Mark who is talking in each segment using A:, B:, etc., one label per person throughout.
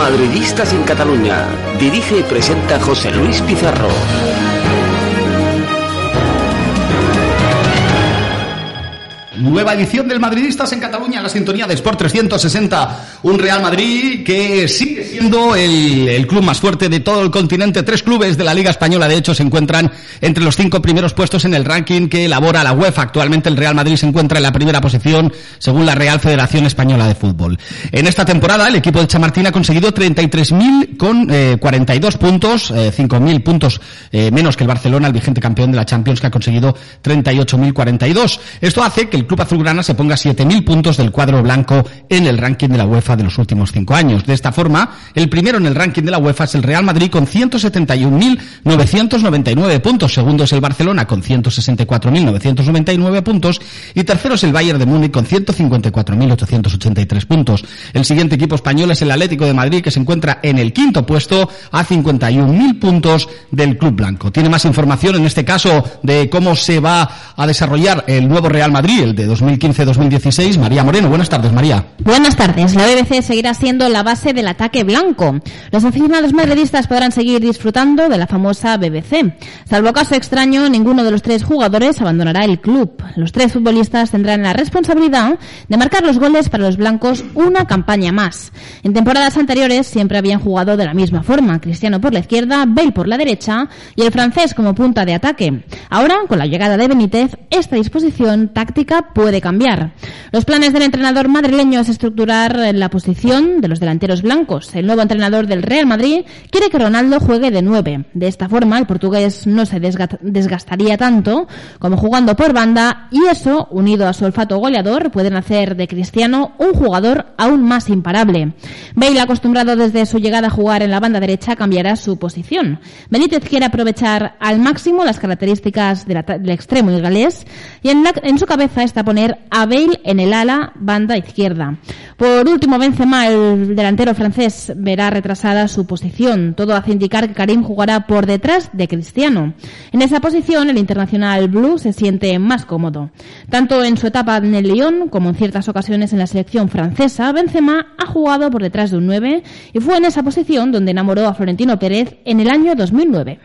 A: Madridistas en Cataluña. Dirige y presenta José Luis Pizarro.
B: Nueva edición del Madridistas en Cataluña, la sintonía de Sport 360. Un Real Madrid que sigue siendo el, club más fuerte de todo el continente. Tres clubes de la Liga Española, de hecho, se encuentran entre los cinco primeros puestos en el ranking que elabora la UEFA. Actualmente el Real Madrid se encuentra en la primera posición según la Real Federación Española de Fútbol. En esta temporada, el equipo de Chamartín ha conseguido 33.000 con 42 eh, puntos, 5.000 eh, puntos eh, menos que el Barcelona, el vigente campeón de la Champions, que ha conseguido 38.042. Esto hace que el Club Azulgrana se ponga 7.000 puntos del cuadro blanco en el ranking de la UEFA de los últimos cinco años. De esta forma, el primero en el ranking de la UEFA es el Real Madrid con 171.999 puntos. Segundo es el Barcelona con 164.999 puntos. Y tercero es el Bayern de Múnich con 154.883 puntos. El siguiente equipo español es el Atlético de Madrid que se encuentra en el quinto puesto a 51.000 puntos del Club Blanco. Tiene más información en este caso de cómo se va a desarrollar el nuevo Real Madrid, el de 2015-2016. María Moreno, buenas tardes, María.
C: Buenas tardes. La BBC seguirá siendo la base del ataque blanco. Los aficionados madridistas podrán seguir disfrutando de la famosa BBC. Salvo caso extraño, ninguno de los tres jugadores abandonará el club. Los tres futbolistas tendrán la responsabilidad de marcar los goles para los blancos una campaña más. En temporadas anteriores siempre habían jugado de la misma forma. Cristiano por la izquierda, Bale por la derecha y el francés como punta de ataque. Ahora, con la llegada de Benítez, esta disposición táctica puede cambiar. Los planes del entrenador madrileño es estructurar la posición de los delanteros blancos. El nuevo entrenador del Real Madrid quiere que Ronaldo juegue de nueve. De esta forma, el portugués no se desgastaría tanto como jugando por banda y eso, unido a su olfato goleador, pueden hacer de Cristiano un jugador aún más imparable. Bale, acostumbrado desde su llegada a jugar en la banda derecha, cambiará su posición. Benítez quiere aprovechar al máximo las características del extremo galés y en, en su cabeza está poner a Bale en el ala banda izquierda. Por último, Benzema, el delantero francés, verá retrasada su posición. Todo hace indicar que Karim jugará por detrás de Cristiano. En esa posición, el internacional blue se siente más cómodo. Tanto en su etapa en el Lyon como en ciertas ocasiones en la selección francesa, Benzema ha jugado por detrás de un 9 y fue en esa posición donde enamoró a Florentino Pérez en el año 2009.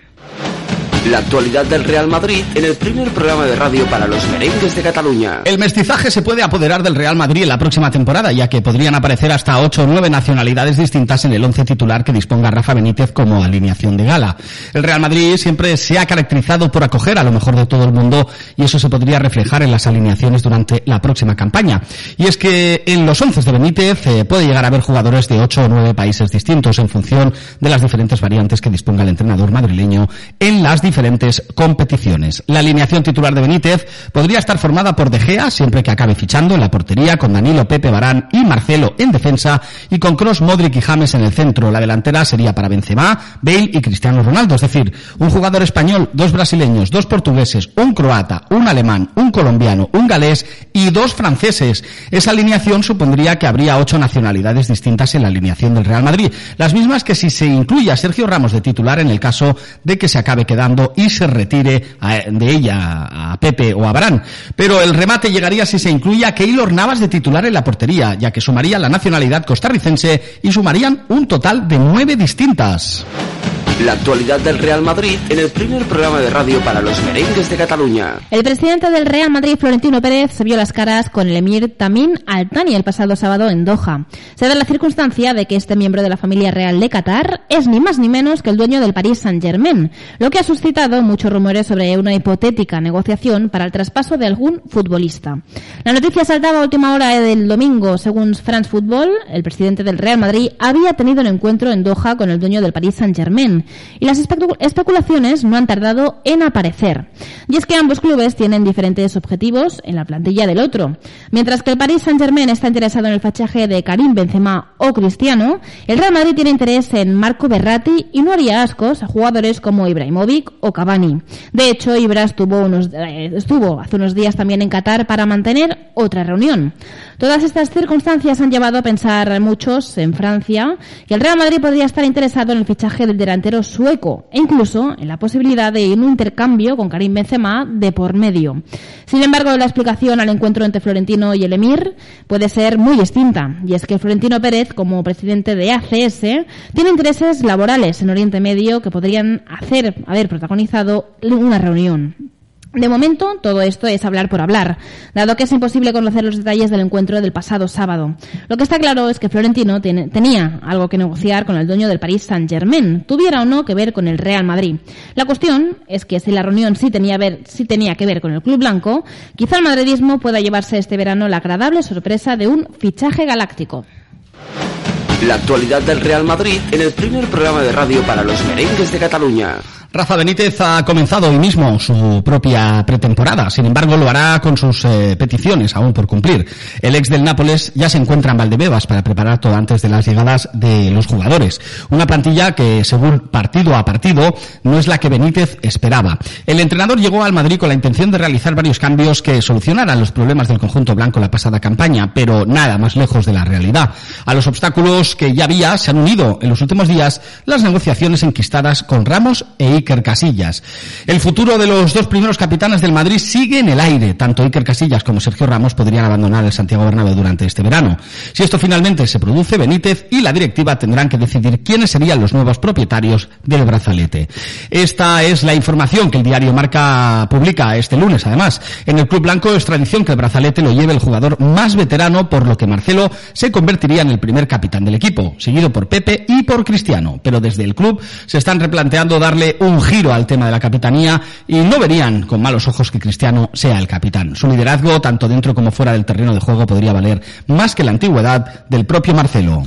A: La actualidad del Real Madrid en el primer programa de radio para los merengues de Cataluña.
B: El mestizaje se puede apoderar del Real Madrid en la próxima temporada, ya que podrían aparecer hasta ocho o nueve nacionalidades distintas en el once titular que disponga Rafa Benítez como alineación de gala. El Real Madrid siempre se ha caracterizado por acoger a lo mejor de todo el mundo y eso se podría reflejar en las alineaciones durante la próxima campaña. Y es que en los once de Benítez eh, puede llegar a haber jugadores de ocho o nueve países distintos en función de las diferentes variantes que disponga el entrenador madrileño en las diferentes diferentes competiciones. La alineación titular de Benítez podría estar formada por De Gea, siempre que acabe fichando en la portería, con Danilo, Pepe, Barán y Marcelo en defensa, y con Cross, Modric y James en el centro. La delantera sería para Benzema, Bale y Cristiano Ronaldo, es decir, un jugador español, dos brasileños, dos portugueses, un croata, un alemán, un colombiano, un galés y dos franceses. Esa alineación supondría que habría ocho nacionalidades distintas en la alineación del Real Madrid, las mismas que si se incluye a Sergio Ramos de titular en el caso de que se acabe quedando y se retire de ella a Pepe o a Barán. Pero el remate llegaría si se incluye a Keylor Navas de titular en la portería, ya que sumaría la nacionalidad costarricense y sumarían un total de nueve distintas.
A: La actualidad del Real Madrid en el primer programa de radio para los merengues de Cataluña.
C: El presidente del Real Madrid, Florentino Pérez, se vio las caras con el emir Tamim Al-Thani el pasado sábado en Doha. Se da la circunstancia de que este miembro de la familia real de Qatar es ni más ni menos que el dueño del Paris Saint-Germain, lo que ha suscitado muchos rumores sobre una hipotética negociación para el traspaso de algún futbolista. La noticia saltaba a última hora del domingo. Según France Football, el presidente del Real Madrid había tenido un encuentro en Doha con el dueño del Paris Saint-Germain y las especulaciones no han tardado en aparecer. Y es que ambos clubes tienen diferentes objetivos en la plantilla del otro. Mientras que el Paris Saint-Germain está interesado en el fachaje de Karim Benzema o Cristiano, el Real Madrid tiene interés en Marco Berratti y no haría ascos a jugadores como Ibrahimovic o Cavani. De hecho, Ibra estuvo, eh, estuvo hace unos días también en Qatar para mantener otra reunión. Todas estas circunstancias han llevado a pensar a muchos en Francia que el Real Madrid podría estar interesado en el fichaje del delantero sueco e incluso en la posibilidad de un intercambio con Karim Benzema de por medio. Sin embargo, la explicación al encuentro entre Florentino y el Emir puede ser muy distinta, y es que Florentino Pérez, como presidente de ACS, tiene intereses laborales en Oriente Medio que podrían hacer haber protagonizado una reunión. De momento, todo esto es hablar por hablar, dado que es imposible conocer los detalles del encuentro del pasado sábado. Lo que está claro es que Florentino tenía algo que negociar con el dueño del Paris Saint-Germain, tuviera o no que ver con el Real Madrid. La cuestión es que si la reunión sí tenía, sí tenía que ver con el Club Blanco, quizá el madridismo pueda llevarse este verano la agradable sorpresa de un fichaje galáctico.
A: La actualidad del Real Madrid en el primer programa de radio para los merengues de Cataluña.
B: Rafa Benítez ha comenzado hoy mismo su propia pretemporada, sin embargo lo hará con sus eh, peticiones aún por cumplir. El ex del Nápoles ya se encuentra en Valdebebas para preparar todo antes de las llegadas de los jugadores. Una plantilla que, según partido a partido, no es la que Benítez esperaba. El entrenador llegó al Madrid con la intención de realizar varios cambios que solucionaran los problemas del conjunto blanco la pasada campaña, pero nada más lejos de la realidad. A los obstáculos que ya había se han unido en los últimos días las negociaciones enquistadas con Ramos e Iker Casillas. El futuro de los dos primeros capitanes del Madrid sigue en el aire. Tanto Iker Casillas como Sergio Ramos podrían abandonar el Santiago Bernabéu durante este verano. Si esto finalmente se produce, Benítez y la directiva tendrán que decidir quiénes serían los nuevos propietarios del brazalete. Esta es la información que el diario Marca publica este lunes. Además, en el Club Blanco es tradición que el brazalete lo lleve el jugador más veterano, por lo que Marcelo se convertiría en el primer capitán del equipo, seguido por Pepe y por Cristiano. Pero desde el club se están replanteando darle un un giro al tema de la capitanía y no verían con malos ojos que Cristiano sea el capitán. Su liderazgo, tanto dentro como fuera del terreno de juego, podría valer más que la antigüedad del propio Marcelo.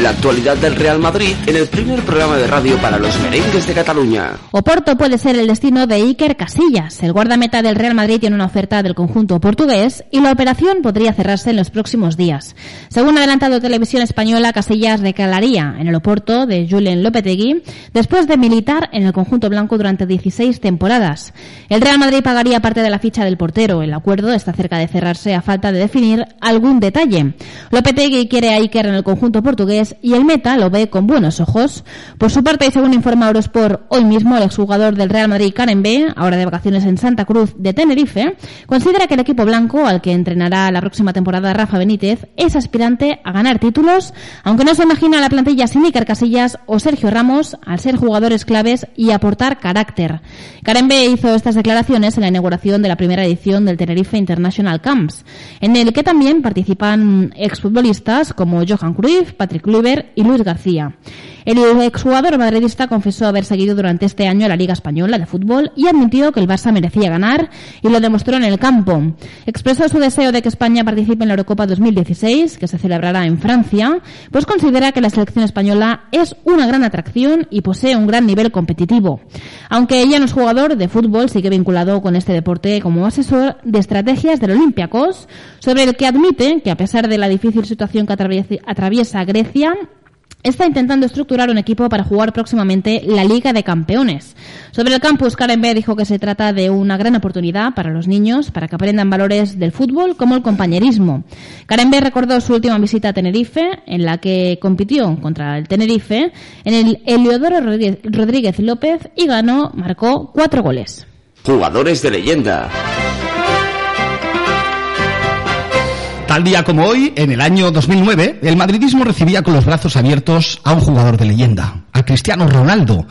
A: La actualidad del Real Madrid en el primer programa de radio para los merengues de Cataluña.
C: Oporto puede ser el destino de Iker Casillas. El guardameta del Real Madrid tiene una oferta del conjunto portugués y la operación podría cerrarse en los próximos días. Según adelantado Televisión Española, Casillas recalaría en el Oporto de Julien Lopetegui después de militar en el conjunto blanco durante 16 temporadas. El Real Madrid pagaría parte de la ficha del portero. El acuerdo está cerca de cerrarse a falta de definir algún detalle. Lopetegui quiere a Iker en el conjunto portugués y el meta lo ve con buenos ojos. Por su parte, según informa Eurosport hoy mismo, el exjugador del Real Madrid, Karen B., ahora de vacaciones en Santa Cruz de Tenerife, considera que el equipo blanco, al que entrenará la próxima temporada Rafa Benítez, es aspirante a ganar títulos, aunque no se imagina la plantilla sin Iker Casillas o Sergio Ramos, al ser jugadores claves y aportar carácter. Karen B. hizo estas declaraciones en la inauguración de la primera edición del Tenerife International Camps, en el que también participan exfutbolistas como Johan Cruyff, Patrick y Luis García. El exjugador madridista confesó haber seguido durante este año la Liga Española de Fútbol y admitió que el Barça merecía ganar y lo demostró en el campo. Expresó su deseo de que España participe en la Eurocopa 2016, que se celebrará en Francia, pues considera que la selección española es una gran atracción y posee un gran nivel competitivo. Aunque ella no es jugador de fútbol, sigue vinculado con este deporte como asesor de estrategias del Olympiacos, sobre el que admite que a pesar de la difícil situación que atraviesa Grecia, está intentando estructurar un equipo para jugar próximamente la Liga de Campeones. Sobre el campus, Karen B dijo que se trata de una gran oportunidad para los niños para que aprendan valores del fútbol como el compañerismo. Karen B recordó su última visita a Tenerife, en la que compitió contra el Tenerife en el Eliodoro Rodríguez López y ganó, marcó cuatro goles.
A: Jugadores de leyenda.
B: Tal día como hoy, en el año 2009, el madridismo recibía con los brazos abiertos a un jugador de leyenda, a Cristiano Ronaldo,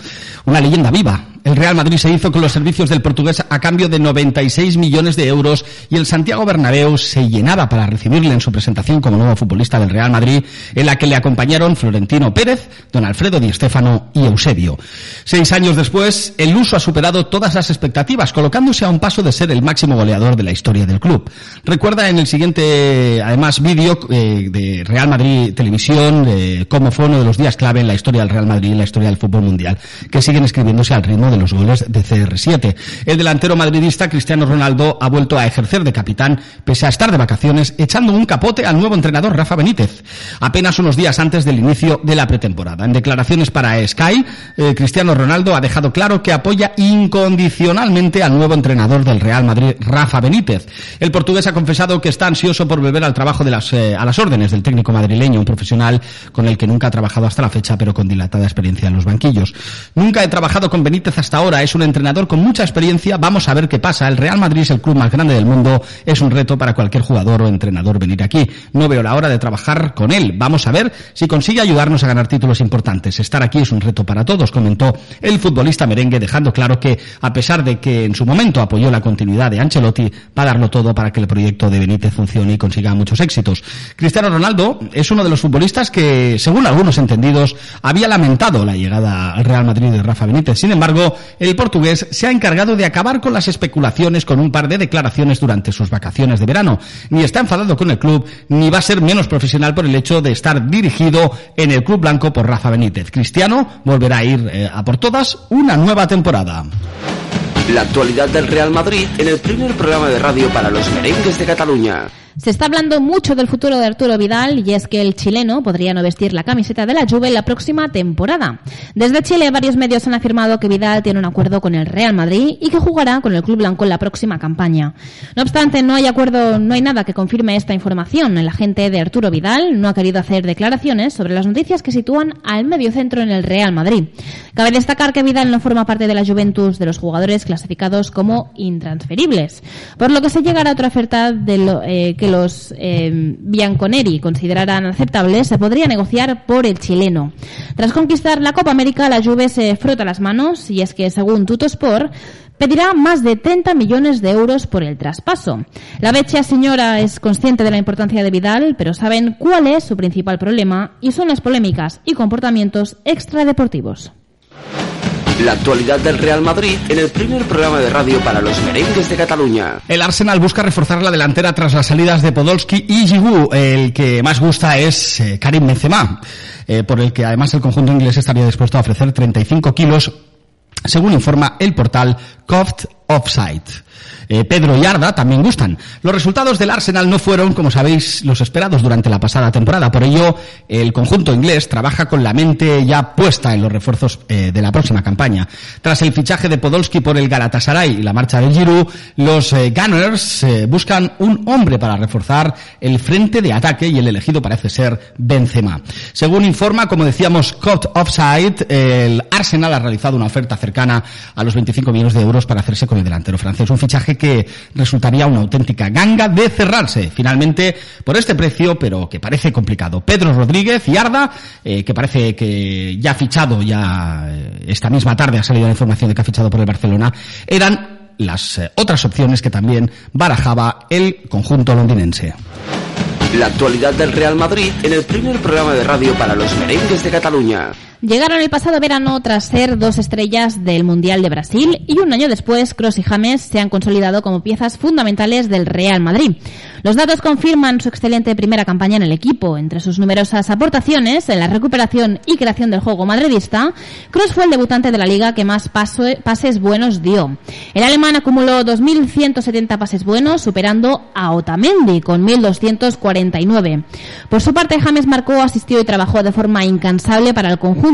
B: una leyenda viva, el Real Madrid se hizo con los servicios del portugués a cambio de 96 millones de euros y el Santiago Bernabéu se llenaba para recibirle en su presentación como nuevo futbolista del Real Madrid, en la que le acompañaron Florentino Pérez, don Alfredo Di Stéfano y Eusebio. Seis años después, el Luso ha superado todas las expectativas, colocándose a un paso de ser el máximo goleador de la historia del club. Recuerda en el siguiente, además, vídeo eh, de Real Madrid Televisión, cómo fue uno de los días clave en la historia del Real Madrid y en la historia del fútbol mundial, que siguen escribiéndose al ritmo de los goles de CR7. El delantero madridista Cristiano Ronaldo ha vuelto a ejercer de capitán pese a estar de vacaciones echando un capote al nuevo entrenador Rafa Benítez, apenas unos días antes del inicio de la pretemporada. En declaraciones para Sky, eh, Cristiano Ronaldo ha dejado claro que apoya incondicionalmente al nuevo entrenador del Real Madrid, Rafa Benítez. El portugués ha confesado que está ansioso por volver al trabajo de las, eh, a las órdenes del técnico madrileño, un profesional con el que nunca ha trabajado hasta la fecha, pero con dilatada experiencia en los banquillos. Nunca he trabajado con Benítez hasta ahora, es un entrenador con mucha experiencia, vamos a ver qué pasa. El Real Madrid es el club más grande del mundo, es un reto para cualquier jugador o entrenador venir aquí. No veo la hora de trabajar con él. Vamos a ver si consigue ayudarnos a ganar títulos importantes. Estar aquí es un reto para todos, comentó el futbolista merengue, dejando claro que, a pesar de que en su momento apoyó la continuidad de Ancelotti, va a darlo todo para que el proyecto de Benítez funcione y consiga muchos éxitos. Cristiano Ronaldo es uno de los futbolistas que, según algunos entendidos, había lamentado la llegada al Real Madrid de Rafa Benítez. Sin embargo, el portugués se ha encargado de acabar con las especulaciones con un par de declaraciones durante sus vacaciones de verano. Ni está enfadado con el club, ni va a ser menos profesional por el hecho de estar dirigido en el club blanco por Rafa Benítez. Cristiano volverá a ir eh, a por todas una nueva temporada.
A: La actualidad del Real Madrid en el primer programa de radio para los merengues de Cataluña.
C: Se está hablando mucho del futuro de Arturo Vidal y es que el chileno podría no vestir la camiseta de la Juve la próxima temporada. Desde Chile varios medios han afirmado que Vidal tiene un acuerdo con el Real Madrid y que jugará con el club blanco en la próxima campaña. No obstante, no hay acuerdo, no hay nada que confirme esta información. El agente de Arturo Vidal no ha querido hacer declaraciones sobre las noticias que sitúan al mediocentro en el Real Madrid. Cabe destacar que Vidal no forma parte de la Juventus de los jugadores clasificados como intransferibles, por lo que se llegará a otra oferta de eh, que los eh, Bianconeri consideraran aceptables, se podría negociar por el chileno. Tras conquistar la Copa América, la Juve se frota las manos y es que, según Tutosport, pedirá más de 30 millones de euros por el traspaso. La vecchia señora es consciente de la importancia de Vidal, pero saben cuál es su principal problema y son las polémicas y comportamientos extradeportivos.
A: La actualidad del Real Madrid en el primer programa de radio para los merengues de Cataluña.
B: El Arsenal busca reforzar la delantera tras las salidas de Podolski y Giroud. El que más gusta es eh, Karim Benzema, eh, por el que además el conjunto inglés estaría dispuesto a ofrecer 35 kilos, según informa el portal Coft Offside. Eh, Pedro y Arda también gustan. Los resultados del Arsenal no fueron, como sabéis, los esperados durante la pasada temporada. Por ello, el conjunto inglés trabaja con la mente ya puesta en los refuerzos eh, de la próxima campaña. Tras el fichaje de Podolski por el Galatasaray y la marcha de Giroud, los eh, Gunners eh, buscan un hombre para reforzar el frente de ataque y el elegido parece ser Benzema. Según informa, como decíamos, Cot Offside, el Arsenal ha realizado una oferta cercana a los 25 millones de euros para hacerse con el delantero francés. Un fichaje que resultaría una auténtica ganga de cerrarse finalmente por este precio, pero que parece complicado. Pedro Rodríguez y Arda, eh, que parece que ya ha fichado, ya eh, esta misma tarde ha salido la información de que ha fichado por el Barcelona, eran las eh, otras opciones que también barajaba el conjunto londinense.
A: La actualidad del Real Madrid en el primer programa de radio para los merengues de Cataluña.
C: Llegaron el pasado verano tras ser dos estrellas del Mundial de Brasil y un año después Cross y James se han consolidado como piezas fundamentales del Real Madrid. Los datos confirman su excelente primera campaña en el equipo. Entre sus numerosas aportaciones en la recuperación y creación del juego madridista, Cross fue el debutante de la liga que más paso- pases buenos dio. El alemán acumuló 2.170 pases buenos, superando a Otamendi con 1.249. Por su parte, James marcó, asistió y trabajó de forma incansable para el conjunto.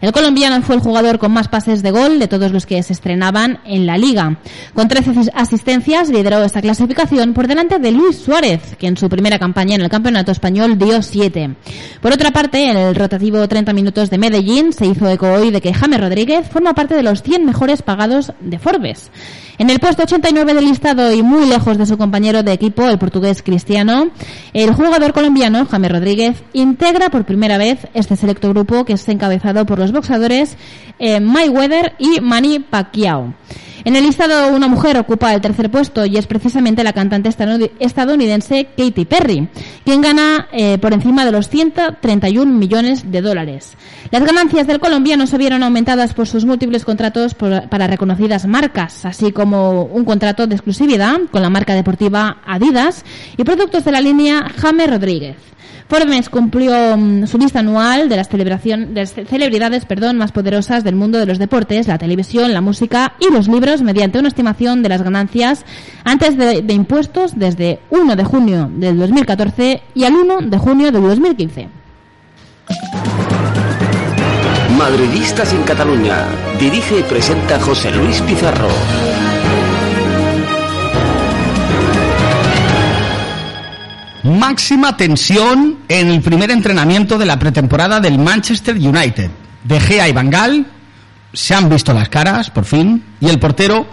C: El colombiano fue el jugador con más pases de gol de todos los que se estrenaban en la liga. Con 13 asis- asistencias lideró esta clasificación por delante de Luis Suárez, que en su primera campaña en el campeonato español dio 7. Por otra parte, el rotativo 30 minutos de Medellín se hizo eco hoy de que James Rodríguez forma parte de los 100 mejores pagados de Forbes. En el puesto 89 del listado y muy lejos de su compañero de equipo, el portugués Cristiano, el jugador colombiano, James Rodríguez, integra por primera vez este selecto grupo que es encabezado por los boxadores eh, Mayweather y Manny Pacquiao. En el listado, una mujer ocupa el tercer puesto y es precisamente la cantante estadounidense Katy Perry, quien gana eh, por encima de los 131 millones de dólares. Las ganancias del colombiano se vieron aumentadas por sus múltiples contratos para reconocidas marcas, así como un contrato de exclusividad con la marca deportiva Adidas y productos de la línea James Rodríguez. Forbes cumplió mm, su lista anual de las, celebración, de celebridades perdón, más poderosas del mundo de los deportes, la televisión, la música y los libros mediante una estimación de las ganancias antes de, de impuestos desde 1 de junio del 2014 y al 1 de junio del 2015.
A: Madridistas en Cataluña. Dirige y presenta José Luis Pizarro.
B: Máxima tensión en el primer entrenamiento de la pretemporada del Manchester United. De Gea y Bangal se han visto las caras, por fin, y el portero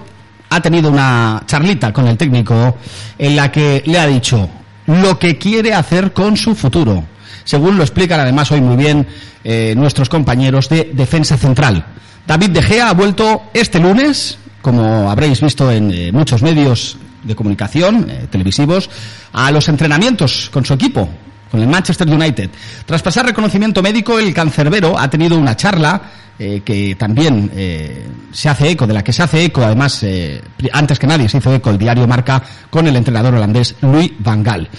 B: ha tenido una charlita con el técnico en la que le ha dicho lo que quiere hacer con su futuro, según lo explican además hoy muy bien eh, nuestros compañeros de Defensa Central. David De Gea ha vuelto este lunes, como habréis visto en eh, muchos medios de comunicación eh, televisivos a los entrenamientos con su equipo, con el Manchester United. Tras pasar reconocimiento médico, el cancerbero ha tenido una charla eh, que también eh, se hace eco, de la que se hace eco, además, antes que nadie se hizo eco el diario Marca con el entrenador holandés Louis Van Gaal.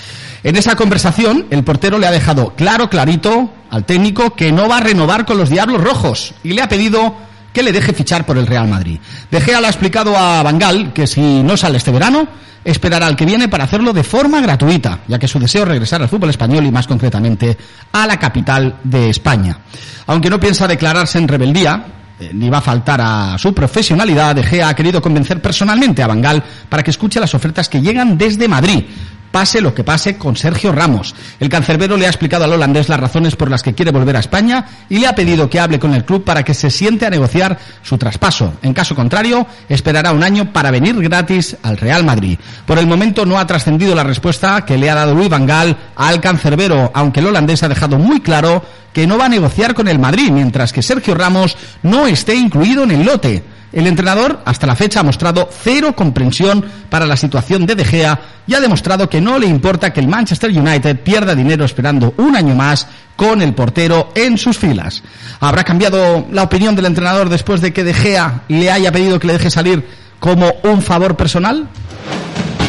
B: En esa conversación, el portero le ha dejado claro, clarito al técnico que no va a renovar con los Diablos Rojos y le ha pedido que le deje fichar por el Real Madrid. De Gea le ha explicado a Bangal que si no sale este verano, esperará al que viene para hacerlo de forma gratuita, ya que su deseo es regresar al fútbol español y más concretamente a la capital de España. Aunque no piensa declararse en rebeldía, eh, ni va a faltar a su profesionalidad, De Gea ha querido convencer personalmente a Bangal para que escuche las ofertas que llegan desde Madrid, pase lo que pase con Sergio Ramos. El cancerbero le ha explicado al holandés las razones por las que quiere volver a España y le ha pedido que hable con el club para que se siente a negociar su traspaso. En caso contrario, esperará un año para venir gratis al Real Madrid. Por el momento no ha trascendido la respuesta que le ha dado Luis Vangal al cancerbero, aunque el holandés ha dejado muy claro que no va a negociar con el Madrid, mientras que Sergio Ramos no esté incluido en el lote. El entrenador, hasta la fecha, ha mostrado cero comprensión para la situación de De Gea y ha demostrado que no le importa que el Manchester United pierda dinero esperando un año más con el portero en sus filas. ¿Habrá cambiado la opinión del entrenador después de que De Gea le haya pedido que le deje salir como un favor personal?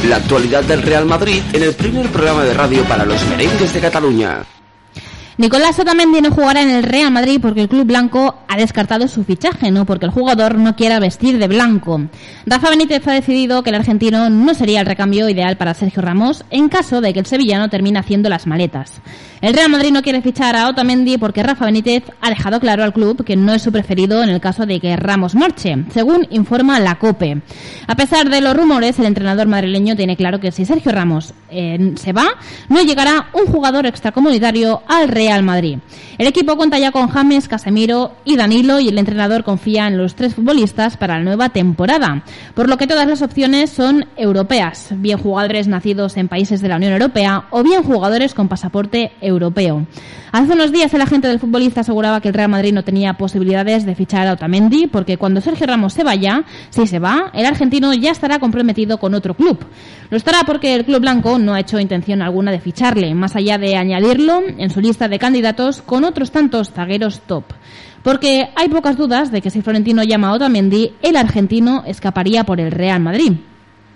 A: La actualidad del Real Madrid en el primer programa de radio para los merengues de Cataluña.
C: Nicolás Otamendi no jugará en el Real Madrid porque el club blanco ha descartado su fichaje, no porque el jugador no quiera vestir de blanco. Rafa Benítez ha decidido que el argentino no sería el recambio ideal para Sergio Ramos en caso de que el sevillano termine haciendo las maletas. El Real Madrid no quiere fichar a Otamendi porque Rafa Benítez ha dejado claro al club que no es su preferido en el caso de que Ramos marche, según informa la COPE. A pesar de los rumores, el entrenador madrileño tiene claro que si Sergio Ramos eh, se va, no llegará un jugador extracomunitario al Real Real Madrid. El equipo cuenta ya con James, Casemiro y Danilo y el entrenador confía en los tres futbolistas para la nueva temporada, por lo que todas las opciones son europeas, bien jugadores nacidos en países de la Unión Europea o bien jugadores con pasaporte europeo. Hace unos días el agente del futbolista aseguraba que el Real Madrid no tenía posibilidades de fichar a Otamendi porque cuando Sergio Ramos se vaya, si se va, el argentino ya estará comprometido con otro club. Lo estará porque el club blanco no ha hecho intención alguna de ficharle, más allá de añadirlo en su lista de candidatos con otros tantos zagueros top. Porque hay pocas dudas de que si Florentino llama a Otamendi, el argentino escaparía por el Real Madrid.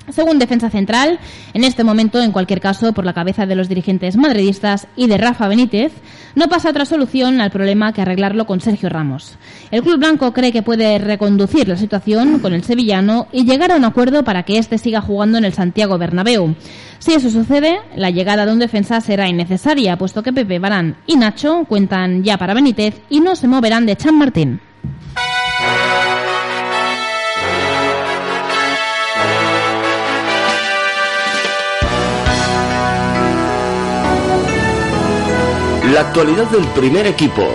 C: Según Defensa Central, en este momento, en cualquier caso, por la cabeza de los dirigentes madridistas y de Rafa Benítez, no pasa otra solución al problema que arreglarlo con Sergio Ramos. El club blanco cree que puede reconducir la situación con el sevillano y llegar a un acuerdo para que éste siga jugando en el Santiago Bernabéu. Si eso sucede, la llegada de un defensa será innecesaria, puesto que Pepe Barán y Nacho cuentan ya para Benítez y no se moverán de Chan Martín.
A: La actualidad del primer equipo.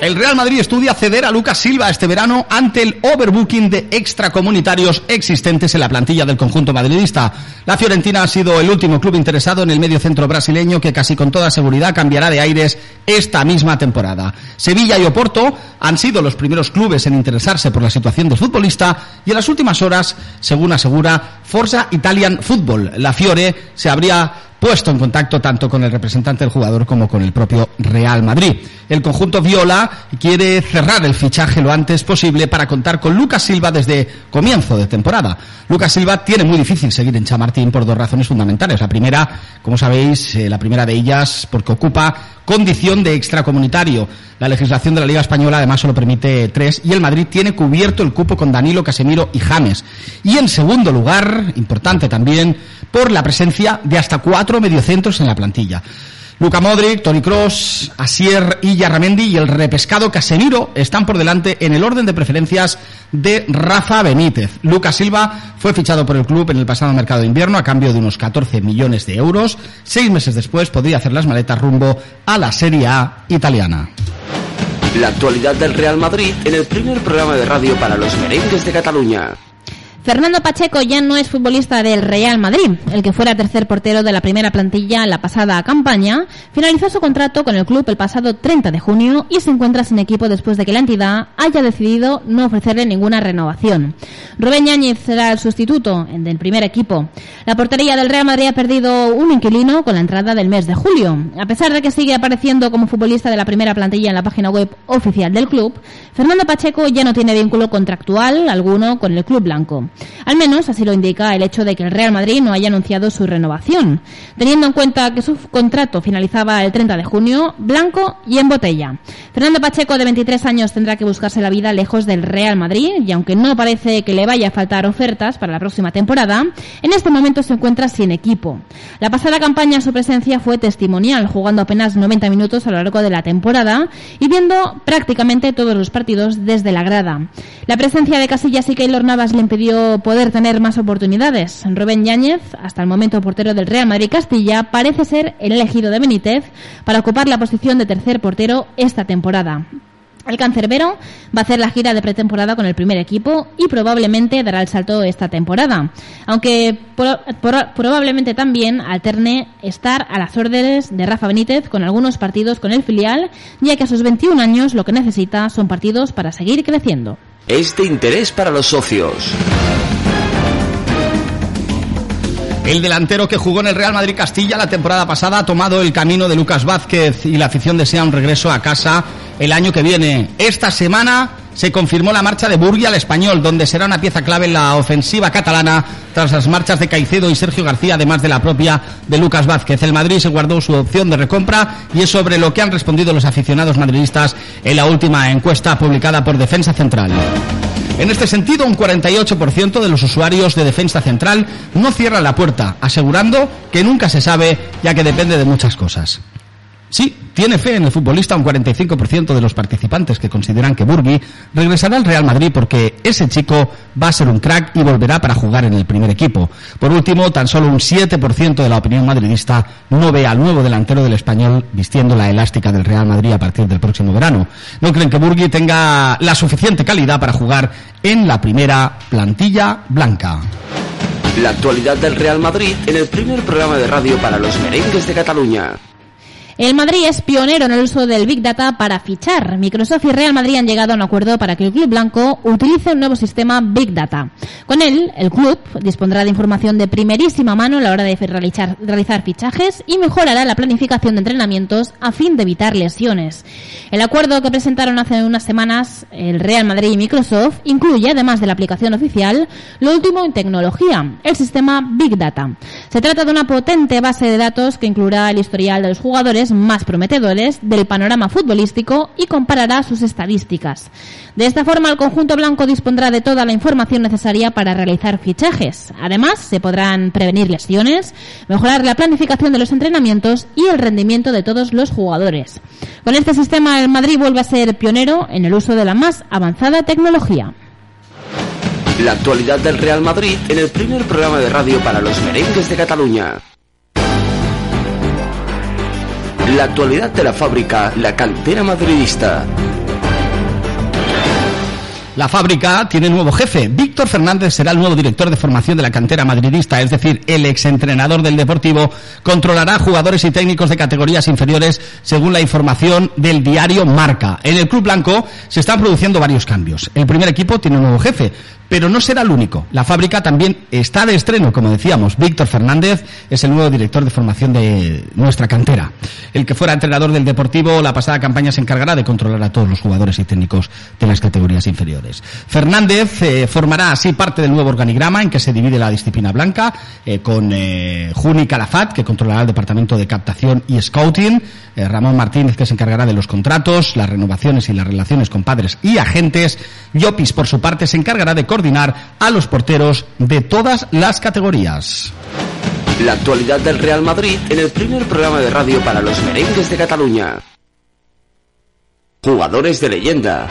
B: El Real Madrid estudia ceder a Lucas Silva este verano ante el overbooking de extracomunitarios existentes en la plantilla del conjunto madridista. La Fiorentina ha sido el último club interesado en el medio centro brasileño que casi con toda seguridad cambiará de aires esta misma temporada. Sevilla y Oporto han sido los primeros clubes en interesarse por la situación del futbolista y en las últimas horas, según asegura Forza Italian Football, la Fiore se habría puesto en contacto tanto con el representante del jugador como con el propio Real Madrid. El conjunto Viola quiere cerrar el fichaje lo antes posible para contar con Lucas Silva desde comienzo de temporada. Lucas Silva tiene muy difícil seguir en Chamartín por dos razones fundamentales. La primera, como sabéis, eh, la primera de ellas porque ocupa condición de extracomunitario. La legislación de la Liga Española además solo permite tres y el Madrid tiene cubierto el cupo con Danilo, Casemiro y James. Y en segundo lugar, importante también, por la presencia de hasta cuatro mediocentros en la plantilla. Luca Modric, Tony Cross, Asier y Yarramendi y el repescado Casemiro están por delante en el orden de preferencias de Rafa Benítez. Lucas Silva fue fichado por el club en el pasado mercado de invierno a cambio de unos 14 millones de euros. Seis meses después podría hacer las maletas rumbo a la Serie A italiana.
A: La actualidad del Real Madrid en el primer programa de radio para los merengues de Cataluña.
C: Fernando Pacheco ya no es futbolista del Real Madrid. El que fuera tercer portero de la primera plantilla en la pasada campaña finalizó su contrato con el club el pasado 30 de junio y se encuentra sin equipo después de que la entidad haya decidido no ofrecerle ninguna renovación. Rubén Yáñez será el sustituto del primer equipo. La portería del Real Madrid ha perdido un inquilino con la entrada del mes de julio. A pesar de que sigue apareciendo como futbolista de la primera plantilla en la página web oficial del club, Fernando Pacheco ya no tiene vínculo contractual alguno con el club blanco. Al menos así lo indica el hecho de que el Real Madrid no haya anunciado su renovación, teniendo en cuenta que su contrato finalizaba el 30 de junio, blanco y en botella. Fernando Pacheco, de 23 años, tendrá que buscarse la vida lejos del Real Madrid y aunque no parece que le vaya a faltar ofertas para la próxima temporada, en este momento se encuentra sin equipo. La pasada campaña su presencia fue testimonial, jugando apenas 90 minutos a lo largo de la temporada y viendo prácticamente todos los partidos desde la grada. La presencia de Casillas y Keylor Navas le impidió poder tener más oportunidades. Rubén Yáñez, hasta el momento portero del Real Madrid Castilla, parece ser el elegido de Benítez para ocupar la posición de tercer portero esta temporada. El cancerbero va a hacer la gira de pretemporada con el primer equipo y probablemente dará el salto esta temporada, aunque probablemente también alterne estar a las órdenes de Rafa Benítez con algunos partidos con el filial, ya que a sus 21 años lo que necesita son partidos para seguir creciendo.
A: Es de interés para los socios.
B: El delantero que jugó en el Real Madrid Castilla la temporada pasada ha tomado el camino de Lucas Vázquez y la afición desea un regreso a casa el año que viene. Esta semana se confirmó la marcha de Burgui al español, donde será una pieza clave en la ofensiva catalana tras las marchas de Caicedo y Sergio García, además de la propia de Lucas Vázquez. El Madrid se guardó su opción de recompra y es sobre lo que han respondido los aficionados madridistas en la última encuesta publicada por Defensa Central. En este sentido, un 48% de los usuarios de Defensa Central no cierran la puerta, asegurando que nunca se sabe, ya que depende de muchas cosas. Sí, tiene fe en el futbolista un 45% de los participantes que consideran que Burgui regresará al Real Madrid porque ese chico va a ser un crack y volverá para jugar en el primer equipo. Por último, tan solo un 7% de la opinión madridista no ve al nuevo delantero del español vistiendo la elástica del Real Madrid a partir del próximo verano. No creen que Burgui tenga la suficiente calidad para jugar en la primera plantilla blanca.
A: La actualidad del Real Madrid en el primer programa de radio para los merengues de Cataluña.
C: El Madrid es pionero en el uso del Big Data para fichar. Microsoft y Real Madrid han llegado a un acuerdo para que el club blanco utilice un nuevo sistema Big Data. Con él, el club dispondrá de información de primerísima mano a la hora de realizar, fichajes y mejorará la planificación de entrenamientos a fin de evitar lesiones. El acuerdo que presentaron hace unas semanas el Real Madrid y Microsoft incluye, además de la aplicación oficial, lo último en tecnología, el sistema Big Data. Se trata de una potente base de datos que incluirá el historial de los jugadores más prometedores del panorama futbolístico y comparará sus estadísticas. De esta forma, el conjunto blanco dispondrá de toda la información necesaria para realizar fichajes. Además, se podrán prevenir lesiones, mejorar la planificación de los entrenamientos y el rendimiento de todos los jugadores. Con este sistema, el Madrid vuelve a ser pionero en el uso de la más avanzada tecnología.
A: La actualidad del Real Madrid en el primer programa de radio para los merengues de Cataluña. La actualidad de la fábrica La Cantera Madridista.
B: La fábrica tiene nuevo jefe. Víctor Fernández será el nuevo director de formación de la cantera madridista, es decir, el exentrenador del Deportivo. Controlará jugadores y técnicos de categorías inferiores según la información del diario Marca. En el Club Blanco se están produciendo varios cambios. El primer equipo tiene un nuevo jefe, pero no será el único. La fábrica también está de estreno, como decíamos. Víctor Fernández es el nuevo director de formación de nuestra cantera. El que fuera entrenador del Deportivo la pasada campaña se encargará de controlar a todos los jugadores y técnicos de las categorías inferiores. Fernández eh, formará así parte del nuevo organigrama en que se divide la disciplina blanca eh, con eh, Juni Calafat, que controlará el departamento de captación y scouting, Ramón Martínez, que se encargará de los contratos, las renovaciones y las relaciones con padres y agentes. Yopis, por su parte, se encargará de coordinar a los porteros de todas las categorías.
A: La actualidad del Real Madrid en el primer programa de radio para los merengues de Cataluña. Jugadores de leyenda.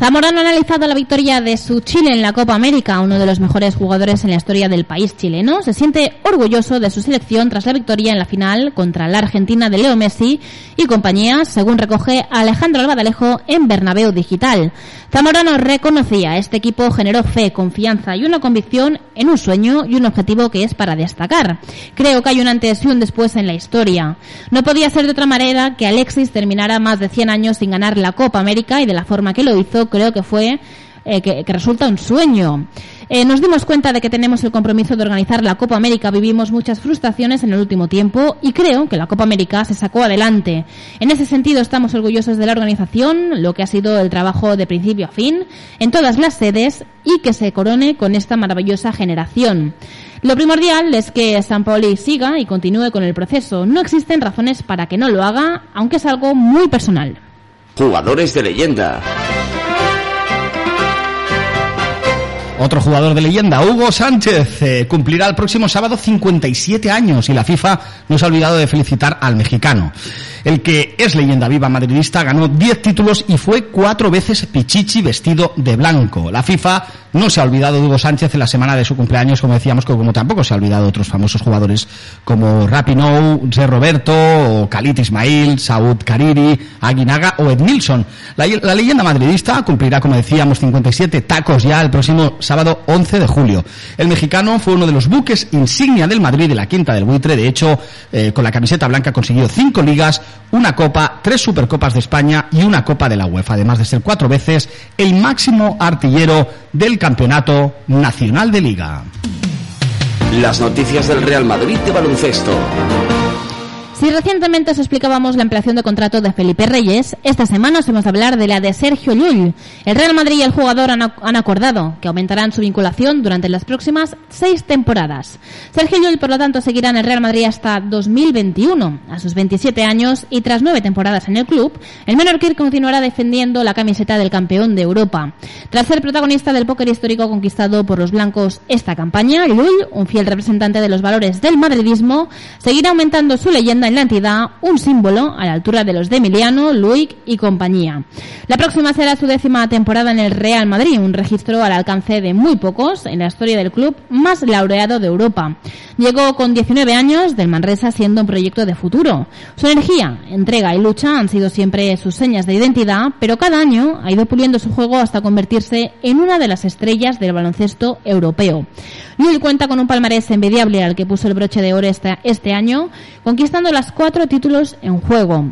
C: Zamorano ha analizado la victoria de su Chile en la Copa América, uno de los mejores jugadores en la historia del país chileno. Se siente orgulloso de su selección tras la victoria en la final contra la Argentina de Leo Messi y compañía, según recoge Alejandro Albadalejo en Bernabéu Digital. Zamorano reconocía, este equipo generó fe, confianza y una convicción en un sueño y un objetivo que es para destacar. Creo que hay un antes y un después en la historia. No podía ser de otra manera que Alexis terminara más de 100 años sin ganar la Copa América y de la forma que lo hizo creo que fue eh, que, resulta un sueño. Eh, nos dimos cuenta de que tenemos el compromiso de organizar la Copa América. Vivimos muchas frustraciones en el último tiempo y creo que la Copa América se sacó adelante. En ese sentido estamos orgullosos de la organización, lo que ha sido el trabajo de principio a fin, en todas las sedes y que se corone con esta maravillosa generación. Lo primordial es que San Pauli siga y continúe con el proceso. No existen razones para que no lo haga, aunque es algo muy personal.
A: Jugadores de leyenda.
B: Otro jugador de leyenda, Hugo Sánchez, eh, cumplirá el próximo sábado 57 años y la FIFA no se ha olvidado de felicitar al mexicano. El que es leyenda viva madridista ganó 10 títulos y fue cuatro veces Pichichi vestido de blanco. La FIFA no se ha olvidado de Hugo Sánchez en la semana de su cumpleaños, como decíamos, como tampoco se ha olvidado de otros famosos jugadores como Rapinoe, Zé Roberto, o Khalid Ismail, Saud Kariri, Aguinaga o Edmilson. La, la leyenda madridista cumplirá, como decíamos, 57 tacos ya el próximo sábado 11 de julio. El mexicano fue uno de los buques insignia del Madrid de la quinta del buitre. De hecho, eh, con la camiseta blanca consiguió cinco ligas, una copa, tres supercopas de España y una copa de la UEFA, además de ser cuatro veces el máximo artillero del Campeonato Nacional de Liga.
A: Las noticias del Real Madrid de baloncesto.
C: Si recientemente os explicábamos la ampliación de contrato de Felipe Reyes, esta semana os vamos a hablar de la de Sergio Llull. El Real Madrid y el jugador han, acordado que aumentarán su vinculación durante las próximas seis temporadas. Sergio Llull, por lo tanto, seguirá en el Real Madrid hasta 2021. A sus 27 años y tras nueve temporadas en el club, el Menorquir continuará defendiendo la camiseta del campeón de Europa. Tras ser protagonista del póker histórico conquistado por los blancos esta campaña, Llull, un fiel representante de los valores del madridismo, seguirá aumentando su leyenda en la entidad un símbolo a la altura de los de Emiliano, Luic y compañía. La próxima será su décima temporada en el Real Madrid, un registro al alcance de muy pocos en la historia del club más laureado de Europa. Llegó con 19 años del Manresa siendo un proyecto de futuro. Su energía, entrega y lucha han sido siempre sus señas de identidad, pero cada año ha ido puliendo su juego hasta convertirse en una de las estrellas del baloncesto europeo. Llull cuenta con un palmarés envidiable al que puso el broche de oro este, este año, conquistando cuatro títulos en juego.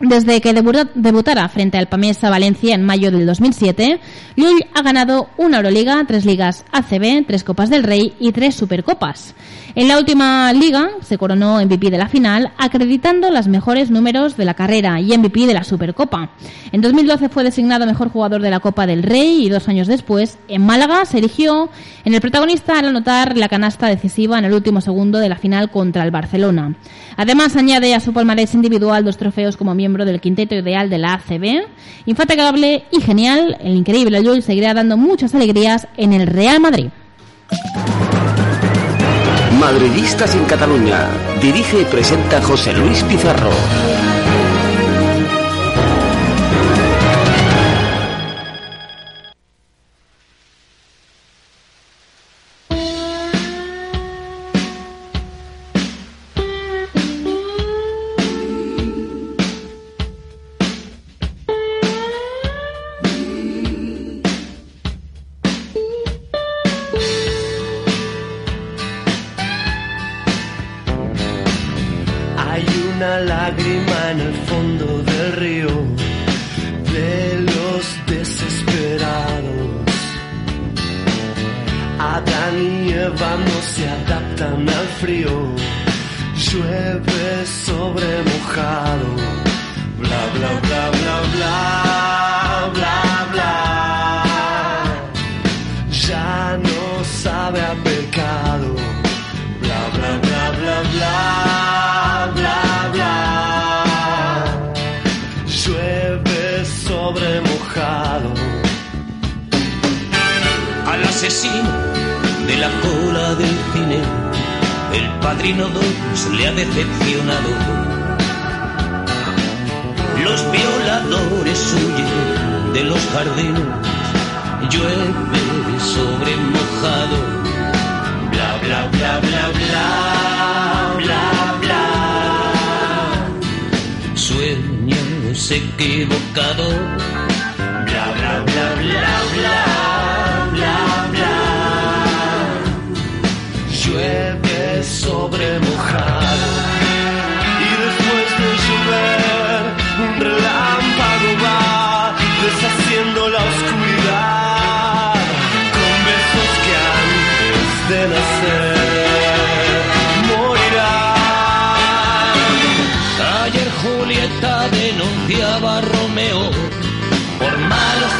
C: Desde que debutara frente al Pamesa Valencia en mayo del 2007, Llull ha ganado una Euroliga, tres ligas ACB, tres Copas del Rey y tres Supercopas. En la última liga se coronó MVP de la final, acreditando los mejores números de la carrera y MVP de la Supercopa. En 2012 fue designado mejor jugador de la Copa del Rey y dos años después, en Málaga, se eligió en el protagonista al anotar la canasta decisiva en el último segundo de la final contra el Barcelona. Además, añade a su palmarés individual dos trofeos como miembro del quinteto ideal de la ACB. Infatigable y genial, el increíble Llull seguirá dando muchas alegrías en el Real Madrid.
A: Madridistas en Cataluña. Dirige y presenta José Luis Pizarro.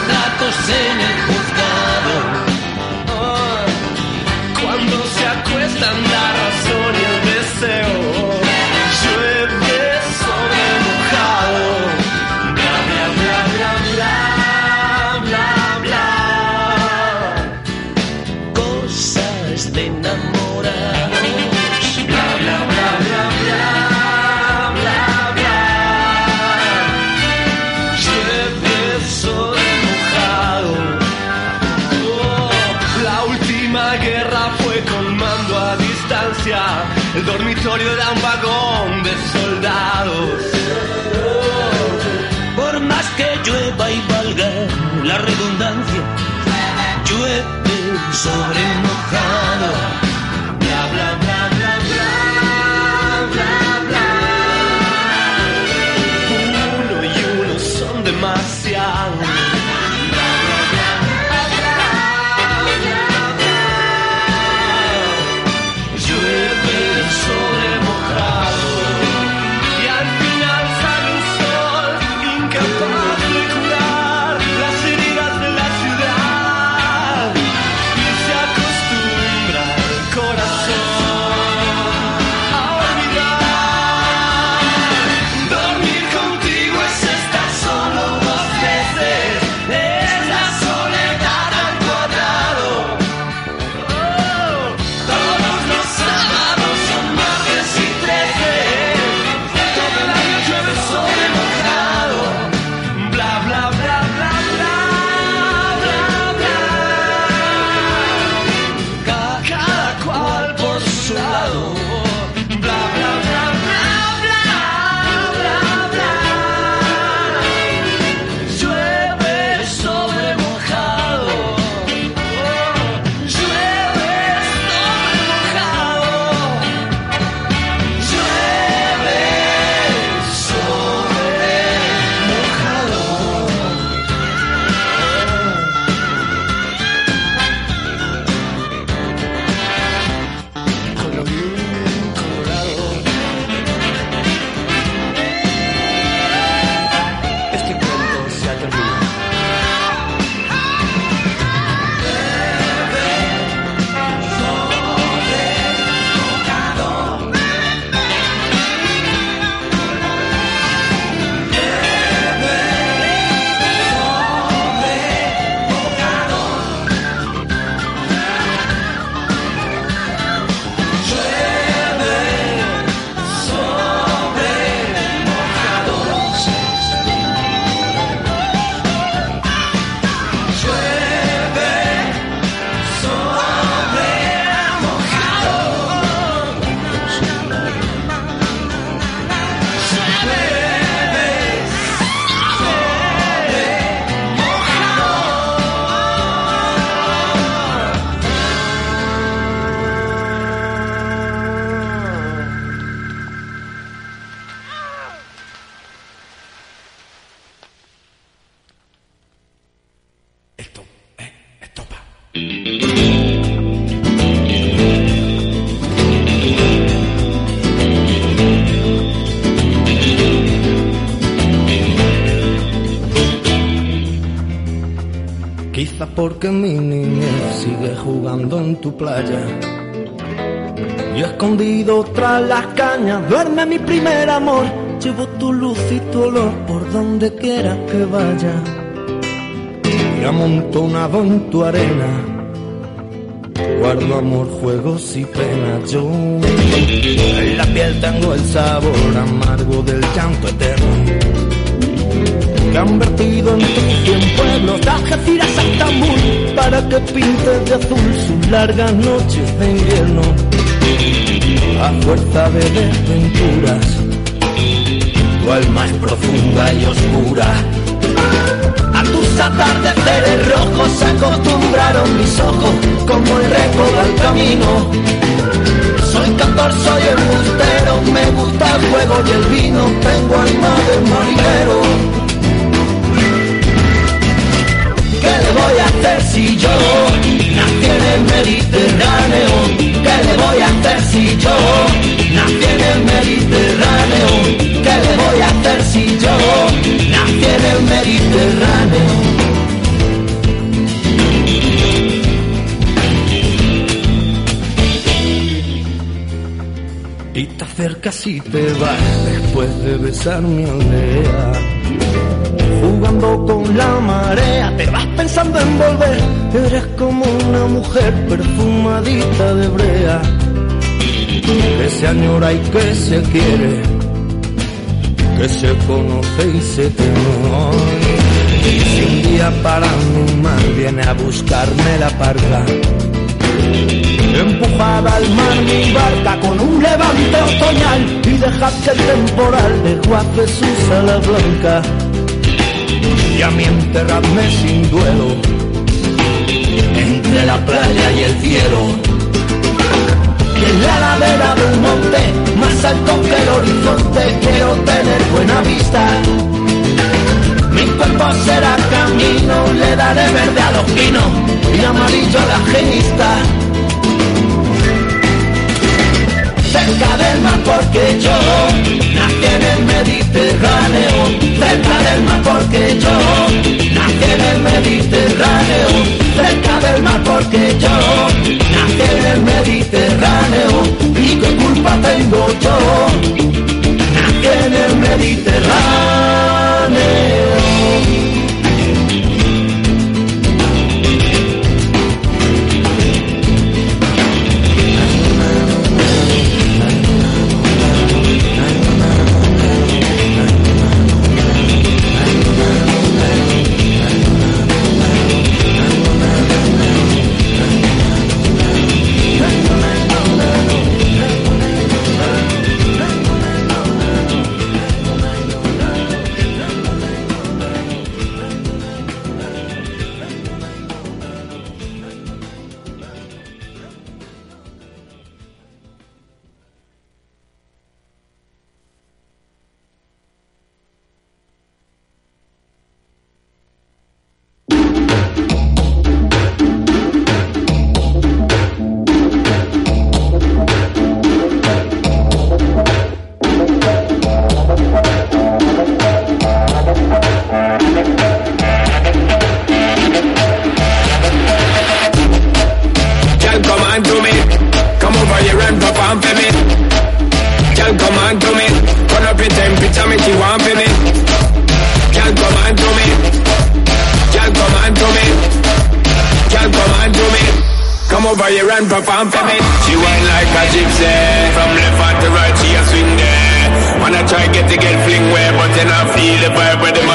D: Malos tratos en el
E: playa. Y escondido tras las cañas duerme mi primer amor. Llevo tu luz y tu olor por donde quiera que vaya. Y amontonado en tu arena. Guardo amor, juegos y penas. Yo en la piel tengo el sabor amargo del llanto eterno que han vertido en tus cien pueblos de Algeciras a Estambul para que pintes de azul sus largas noches de invierno. A fuerza de desventuras tu alma es profunda y oscura. A tus atardeceres rojos se acostumbraron mis ojos como el recodo al camino. Soy cantor, soy embustero, me gusta el juego y el vino, tengo alma de marinero. Voy a hacer si yo nací en el Mediterráneo? ¿Qué le voy a hacer si yo nací en el Mediterráneo? ¿Qué le voy a hacer si yo nací en el Mediterráneo? Y te acercas y te vas después de besar mi aldea jugando con la marea, te vas pensando en volver, eres como una mujer perfumadita de brea, que se añora y que se quiere, que se conoce y se teme. Si un día para mi mar viene a buscarme la parca, empujada al mar mi barca con un levante otoñal y dejad que el temporal desguace su sala blanca y a mí enterradme sin duelo entre la playa y el cielo. Que en la ladera de un monte más alto que el horizonte quiero tener buena vista. Mi cuerpo será camino, le daré verde a los pinos y amarillo a la genista. Cerca del mar porque yo nací en el Mediterráneo, cerca del mar porque yo nací en el Mediterráneo, cerca del mar porque yo nací en el Mediterráneo, y qué culpa tengo yo, nací en el Mediterráneo.
F: Me. She whine like a gypsy. From left to right, she a swing there. Wanna try get to get fling where, but you not feel the vibe where them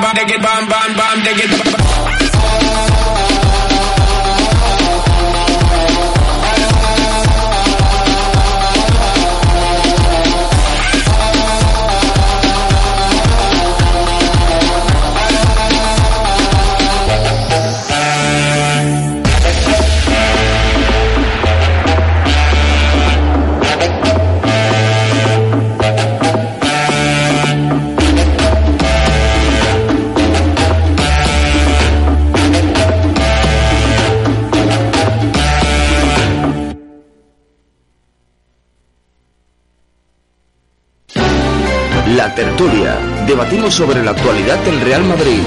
F: Bam dig it bam bam bam dig it. Bam, bam.
A: Debatimos sobre la actualidad del Real Madrid.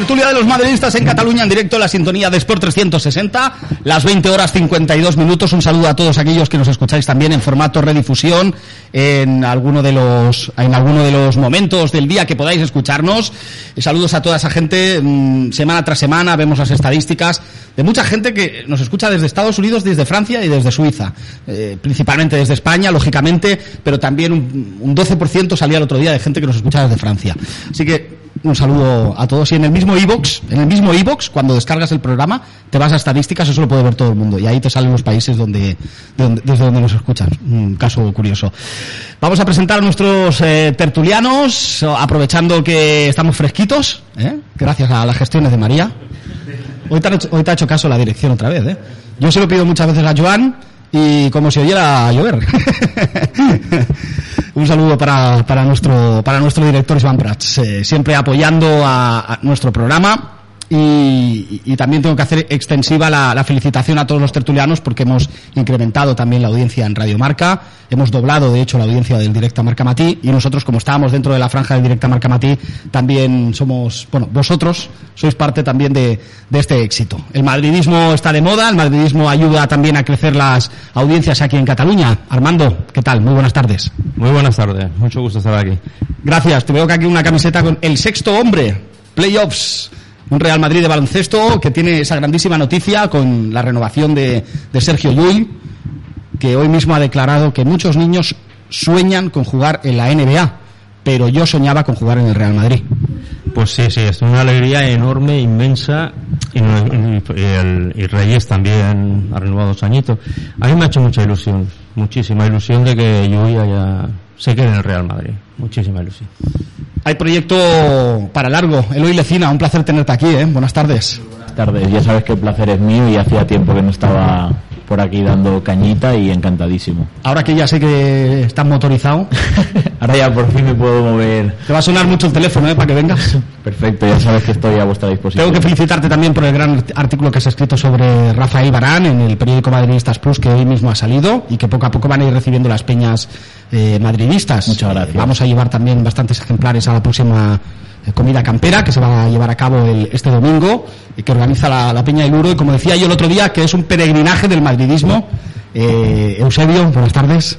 B: Tertulia de los madridistas en Cataluña en directo la sintonía de Sport 360, las 20 horas 52 minutos. Un saludo a todos aquellos que nos escucháis también en formato redifusión en alguno de los en alguno de los momentos del día que podáis escucharnos. Y saludos a toda esa gente mm, semana tras semana vemos las estadísticas de mucha gente que nos escucha desde Estados Unidos, desde Francia y desde Suiza, Eh, principalmente desde España, lógicamente, pero también un, un 12% salía el otro día de gente que nos escucha desde Francia. Así que un saludo a todos y en el mismo iBox, en el mismo iBox, cuando descargas el programa, te vas a estadísticas, eso lo puede ver todo el mundo y ahí te salen los países donde, de donde- desde donde nos escuchan. Un caso curioso. Vamos a presentar a nuestros eh, tertulianos, aprovechando que estamos fresquitos, ¿eh? gracias a las gestiones de María. Hoy te, hecho- hoy te ha hecho caso la dirección otra vez, ¿eh? Yo se lo pido muchas veces a Joan y como si oyera llover. Un saludo para, para nuestro para nuestro director Iván Prats, eh, siempre apoyando a, a nuestro programa y, y también tengo que hacer extensiva la, la felicitación a todos los tertulianos porque hemos incrementado también la audiencia en Radio Marca, hemos doblado de hecho la audiencia del Directa Marca Matí y nosotros como estábamos dentro de la franja del Directa Marca Matí también somos, bueno, vosotros sois parte también de, de este éxito. El madridismo está de moda, el madridismo ayuda también a crecer las audiencias aquí en Cataluña. Armando, ¿qué tal? Muy buenas tardes.
G: Muy buenas tardes, mucho gusto estar aquí.
B: Gracias. Te veo que aquí una camiseta con el sexto hombre, playoffs. Un Real Madrid de baloncesto que tiene esa grandísima noticia con la renovación de, Sergio Llull, que hoy mismo ha declarado que muchos niños sueñan con jugar en la NBA, pero yo soñaba con jugar en el Real Madrid.
G: Pues sí, sí, es una alegría enorme, inmensa, y, el- Reyes también ha renovado dos añitos. A mí me ha hecho mucha ilusión, muchísima ilusión de que yo ya se quede en el Real Madrid, muchísima ilusión.
B: Hay proyecto para largo. Eloy Lecina, un placer tenerte aquí, ¿eh? Buenas tardes.
H: Buenas tardes, ya sabes que el placer es mío y hacía tiempo que no estaba por aquí dando cañita y encantadísimo.
B: Ahora que ya sé que estás motorizado,
H: Ahora ya por fin me puedo mover.
B: te va a sonar mucho el teléfono, ¿eh? Para que vengas.
H: Perfecto, ya sabes que estoy a vuestra disposición.
B: Tengo que felicitarte también por el gran art- artículo que has escrito sobre Rafael Barán en el periódico Madridistas Plus que hoy mismo ha salido y que poco a poco van a ir recibiendo las peñas eh, madridistas.
H: Muchas gracias.
B: Eh, vamos a llevar también bastantes ejemplares a la próxima eh, comida campera que se va a llevar a cabo el- este domingo y que organiza la, la Peña del Uro y como decía yo el otro día que es un peregrinaje del madridismo. Eh, Eusebio, buenas tardes.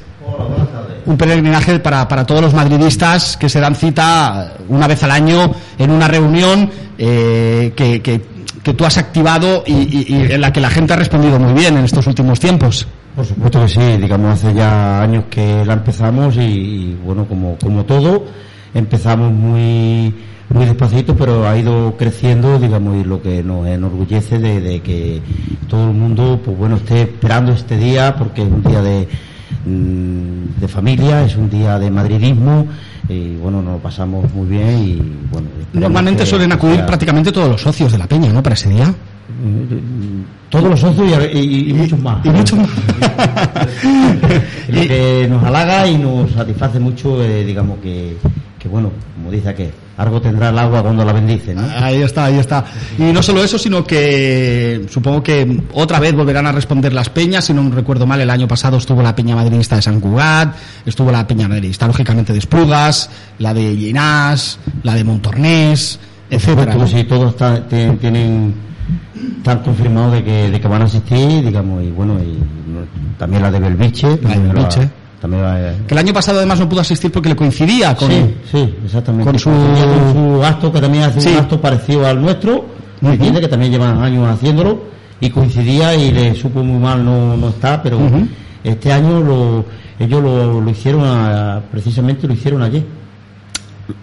B: Un peregrinaje para, para todos los madridistas que se dan cita una vez al año en una reunión eh, que, que- que tú has activado y en la que la gente ha respondido muy bien en estos últimos tiempos.
I: Por supuesto que sí, digamos, hace ya años que la empezamos y, y, bueno, como, como todo, empezamos muy, muy despacito, pero ha ido creciendo, digamos, y lo que nos enorgullece de, de que todo el mundo, pues bueno, esté esperando este día, porque es un día de, mm, de familia, es un día de madridismo, y bueno, nos lo pasamos muy bien y bueno.
B: Normalmente
I: que-
B: suelen acudir
I: sea-
B: prácticamente todos los socios de la peña, ¿no? Para ese día.
I: todos los socios y, y- y muchos más.
B: Y mucho más.
I: lo que nos halaga y nos satisface mucho, eh, digamos que, que, bueno, como dice que algo tendrá el agua cuando la bendice, ¿no?
B: Ahí está, ahí está. Y no solo eso, sino que supongo que otra vez volverán a responder las peñas. Si no recuerdo mal, el año pasado estuvo la peña madridista de San Cugat, estuvo la peña madridista, lógicamente, de Esplugas, la de Llenás, la de Montornés, etcétera.
I: Que sí, todos tienen están confirmados de que, de que van a asistir, digamos, y bueno, y también la de Belviche, la-
B: Belviche.
I: También va-
B: Que el año pasado además no pudo asistir porque le coincidía con...
I: sí, sí, exactamente.
B: con su-
I: con su acto, que también hace
B: Sí.
I: un acto parecido al nuestro, ¿me
B: Ujú.
I: entiendes? Que también llevan años haciéndolo, y coincidía y le supo muy mal no, no estar, pero este año lo, ellos lo, lo hicieron, a- precisamente lo hicieron ayer.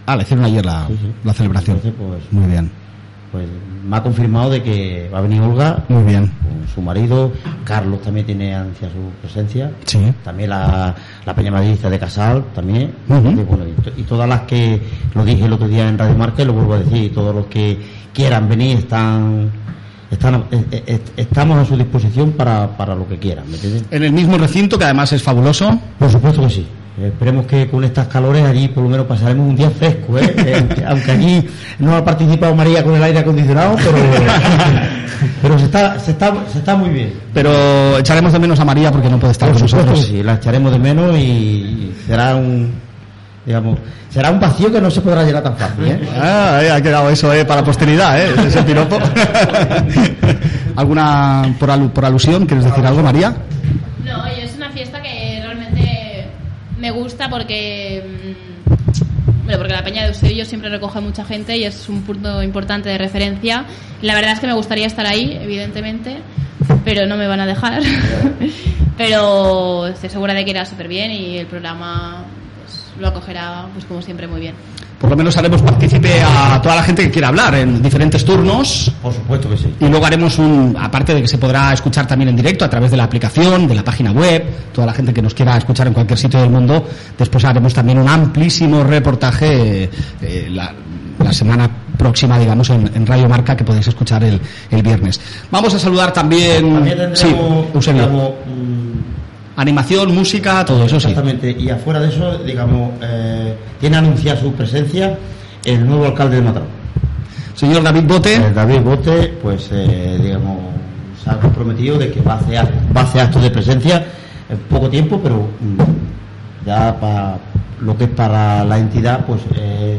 B: Ah, le hicieron ayer la,
I: Sí, sí.
B: la celebración.
I: Entonces, pues,
B: Muy bien,
I: pues me ha confirmado de que va a venir Olga
B: muy bien.
I: con su marido, Carlos también tiene anuncia su presencia,
B: Sí.
I: también la, la Peña Madridista de Casal, también,
B: Ujú.
I: y, bueno, y, to- y todas las que lo dije el otro día en Radio Marca y lo vuelvo a decir, y todos los que quieran venir están, están eh, eh, estamos a su disposición para, para lo que quieran, ¿me entiendes?
B: En el mismo recinto, que además es fabuloso.
I: Por supuesto que sí. Esperemos que con estas calores allí por lo menos pasaremos un día fresco, ¿eh? Eh, aunque- allí no ha participado María con el aire acondicionado, pero, pero se, está, se, está, se está muy bien.
B: Pero echaremos de menos a María porque no puede estar
I: Por
B: con
I: supuesto
B: nosotros.
I: sí, la echaremos de menos y será un, digamos, será un vacío que no se podrá llenar tan fácil, ¿eh?
B: Ah, eh, ha quedado eso eh, para posteridad, ¿eh? ese piropo. ¿Alguna, por, alu- por alusión, quieres decir algo, María?
J: No, yo es una fiesta que realmente me gusta porque. mm, Bueno, porque la Peña de Eusebio siempre recoge mucha gente y es un punto importante de referencia. La verdad es que me gustaría estar ahí, evidentemente, pero no me van a dejar. pero estoy segura de que irá súper bien y el programa pues, lo acogerá, pues como siempre, muy bien.
B: Por lo menos haremos partícipe a toda la gente que quiera hablar en diferentes turnos.
I: Por supuesto que sí.
B: Y luego haremos un, aparte de que se podrá escuchar también en directo a través de la aplicación, de la página web, toda la gente que nos quiera escuchar en cualquier sitio del mundo, después haremos también un amplísimo reportaje eh, la, la semana próxima, digamos, en, en Radio Marca que podéis escuchar el, el viernes. Vamos a saludar también,
I: También tendremos,
B: sí, animación, música, todo eso sí.
I: Exactamente, y afuera de eso, digamos, eh, tiene anunciada su presencia el nuevo alcalde de Mataró.
B: Señor David Bote.
I: El David Bote, pues, eh, digamos, se ha comprometido de que va a hacer, va a hacer actos de presencia en poco tiempo, pero mm, ya para lo que es para la entidad, pues, eh, eh,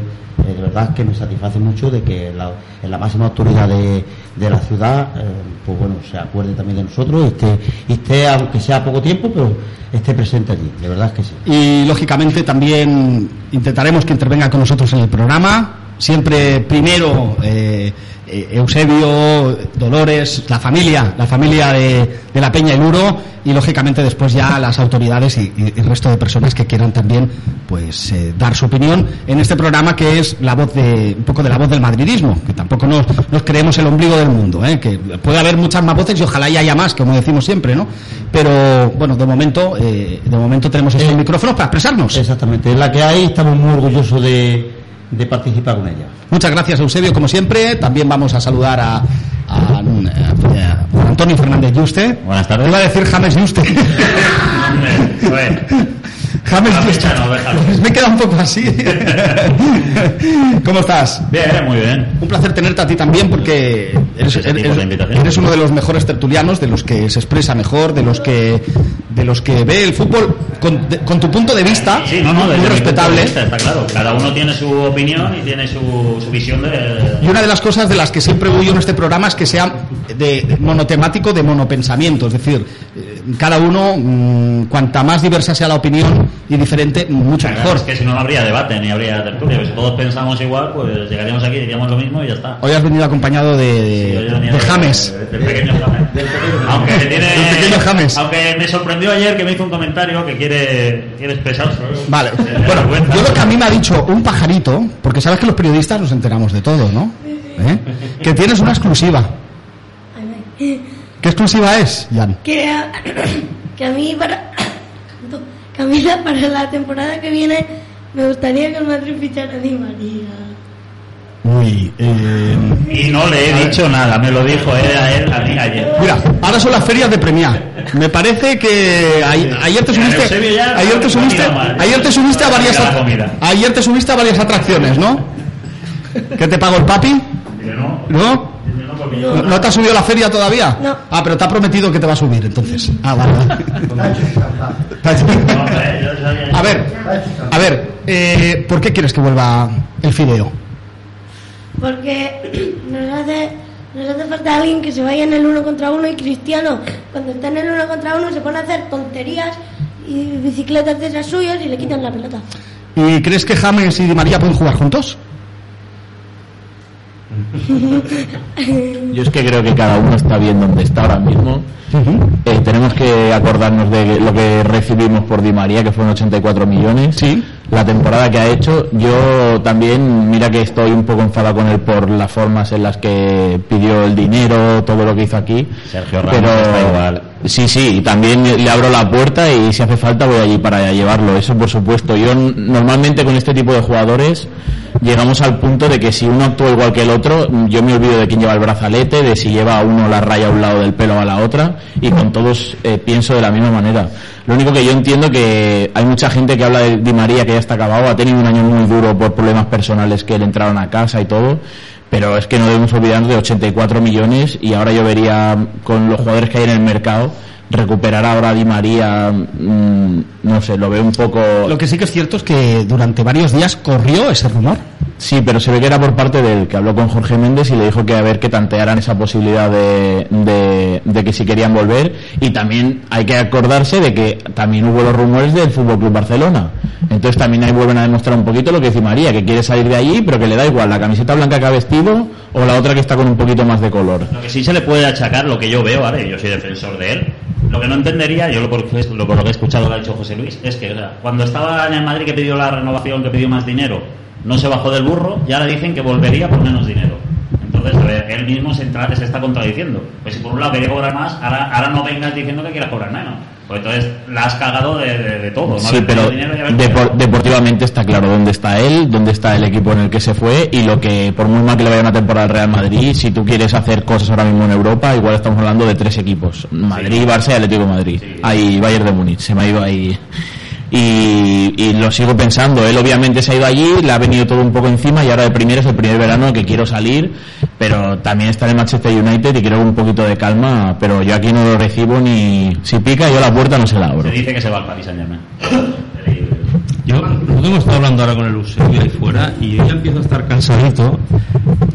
I: de verdad que me satisface mucho de que en la máxima autoridad de, de la ciudad, eh, pues bueno, se acuerde también de nosotros y esté, y esté, aunque sea poco tiempo, pero esté presente allí, de verdad que sí.
B: Y lógicamente también intentaremos que intervenga con nosotros en el programa. Siempre primero eh, Eusebio, Dolores, la familia, la familia de, de la Peña y Luro y lógicamente después ya las autoridades y, y el resto de personas que quieran también pues eh, dar su opinión en este programa que es la voz de un poco de la voz del madridismo, que tampoco nos, nos creemos el ombligo del mundo, ¿eh? que puede haber muchas más voces y ojalá y haya más, como decimos siempre, ¿no? Pero bueno, de momento, eh, de momento tenemos estos micrófonos para expresarnos.
I: Exactamente, es la que hay, estamos muy orgullosos de, de participar con ella.
B: Muchas gracias, Eusebio, como siempre. También vamos a saludar a, a- a- a Antonio Fernández Yuste.
H: Buenas tardes.
B: Iba a decir James Yuste. James Yuste. Me queda un poco así. ¿Cómo estás?
H: Bien, muy bien.
B: Un placer tenerte a ti también porque eres, eres- eres uno de los mejores tertulianos, de los que se expresa mejor, de los que de los que ve el fútbol con, de- con tu punto de vista,
H: Sí, no, no,
B: muy respetable.
H: vista, está claro. Cada uno tiene su opinión y tiene su, su visión de...
B: Y una de las cosas de las que siempre voy yo en este programa es que sea de, monotemático, de monopensamiento. Es decir, eh, cada uno, mm, cuanta más diversa sea la opinión y diferente, mucho
H: Claro,
B: mejor.
H: Es que si no, no habría debate ni habría tertulia. pues Si todos pensamos igual, pues llegaríamos aquí, diríamos lo mismo y ya está.
B: Hoy has venido acompañado de, James.
H: Del pequeño James. Aunque, tiene,
B: Del pequeño James.
H: aunque me sorprendió ayer que me hizo un comentario que quiere, quiere expresarse.
B: Vale.
H: Eh,
B: Bueno, yo lo que a mí me ha dicho un pajarito, porque sabes que los periodistas nos enteramos de todo, ¿no? ¿Eh? Que tienes una exclusiva. ¿Qué exclusiva es, Jan?
K: que a, que a mí para que a mí la- para la temporada que viene me gustaría que el Madrid fichara a Di María.
B: Uy, eh,
L: Y no le he dicho nada, me lo dijo él a él a mí ayer.
B: Mira, ahora son las ferias de premiar. Me parece que ay- ayer te subiste, ayer te subiste, ayer te subiste a varias, ayer te subiste a varias atracciones, ¿no? ¿Qué te pagó el papi?
L: no.
B: ¿No? ¿No, no te ha subido a la feria todavía?
K: No.
B: Ah, pero te ha prometido que te va a subir, entonces. Ah, vale. vale. A ver, a ver, eh, ¿por qué quieres que vuelva el fideo?
K: Porque nos hace, nos hace falta alguien que se vaya en el uno contra uno y Cristiano, cuando está en el uno contra uno, se pone a hacer tonterías y bicicletas de esas suyas y le quitan la pelota.
B: ¿Y crees que James y Di María pueden jugar juntos?
H: Yo es que creo que cada uno está bien donde está ahora mismo. Eh, tenemos que acordarnos de lo que recibimos por Di María, que fueron 84 millones.
B: Sí.
H: La temporada que ha hecho. Yo también, mira que estoy un poco enfadado con él por las formas en las que pidió el dinero, todo lo que hizo aquí.
L: Sergio Ramos
H: Pero
L: está igual.
H: sí, sí, y también le abro la puerta y si hace falta voy allí para llevarlo. Eso por supuesto. Yo normalmente con este tipo de jugadores llegamos al punto de que si uno actúa igual que el otro, yo me olvido de quién lleva el brazalete, de si lleva a uno la raya a un lado del pelo a la otra, y con todos eh, pienso de la misma manera. Lo único que yo entiendo que hay mucha gente que habla de Di María que ya está acabado, ha tenido un año muy duro por problemas personales que le entraron a casa y todo, pero es que no debemos olvidarnos de 84 millones y ahora yo vería con los jugadores que hay en el mercado recuperar ahora a Di María, mm, no sé, lo veo un poco...
B: Lo que sí que es cierto es que durante varios días corrió ese rumor.
H: Sí, pero se ve que era por parte del que habló con Jorge Méndez y le dijo que a ver que tantearan esa posibilidad de, de, de que si querían volver. Y también hay que acordarse de que también hubo los rumores del Fútbol Club Barcelona. Entonces también ahí vuelven a demostrar un poquito lo que dice María, que quiere salir de allí, pero que le da igual la camiseta blanca que ha vestido o la otra que está con un poquito más de color.
L: Lo que sí se le puede achacar, lo que yo veo, ¿vale? Yo soy defensor de él. Lo que no entendería, yo lo por, lo, por lo que he escuchado que ha dicho José Luis, es que cuando estaba en el Madrid que pidió la renovación, que pidió más dinero, no se bajó del burro, y ahora dicen que volvería por menos dinero. Entonces, él mismo se, entra- se está contradiciendo. Pues si por un lado quería cobrar más, ahora, ahora no vengas diciendo que quieras cobrar menos. Pues entonces la has cagado de, de- de todo. ¿no?
H: Sí, pero depor- deportivamente está claro dónde está él, dónde está el equipo en el que se fue y lo que, por muy mal que le vaya una temporada al Real Madrid, si tú quieres hacer cosas ahora mismo en Europa, igual estamos hablando de tres equipos: Madrid, Barça y Atlético de Madrid. Ahí, Bayern de Múnich, se me ha ido ahí. Y, y lo sigo pensando, él obviamente se ha ido allí, le ha venido todo un poco encima y ahora de primero es el primer verano que quiero salir, pero también está en Manchester United y quiero un poquito de calma, pero yo aquí no lo recibo ni si pica yo la puerta no se la abro.
L: Se dice que se va al Paris Saint Germain.
G: Yo, lo hemos estado hablando ahora con el Eusebio ahí fuera, y yo ya empiezo a estar cansadito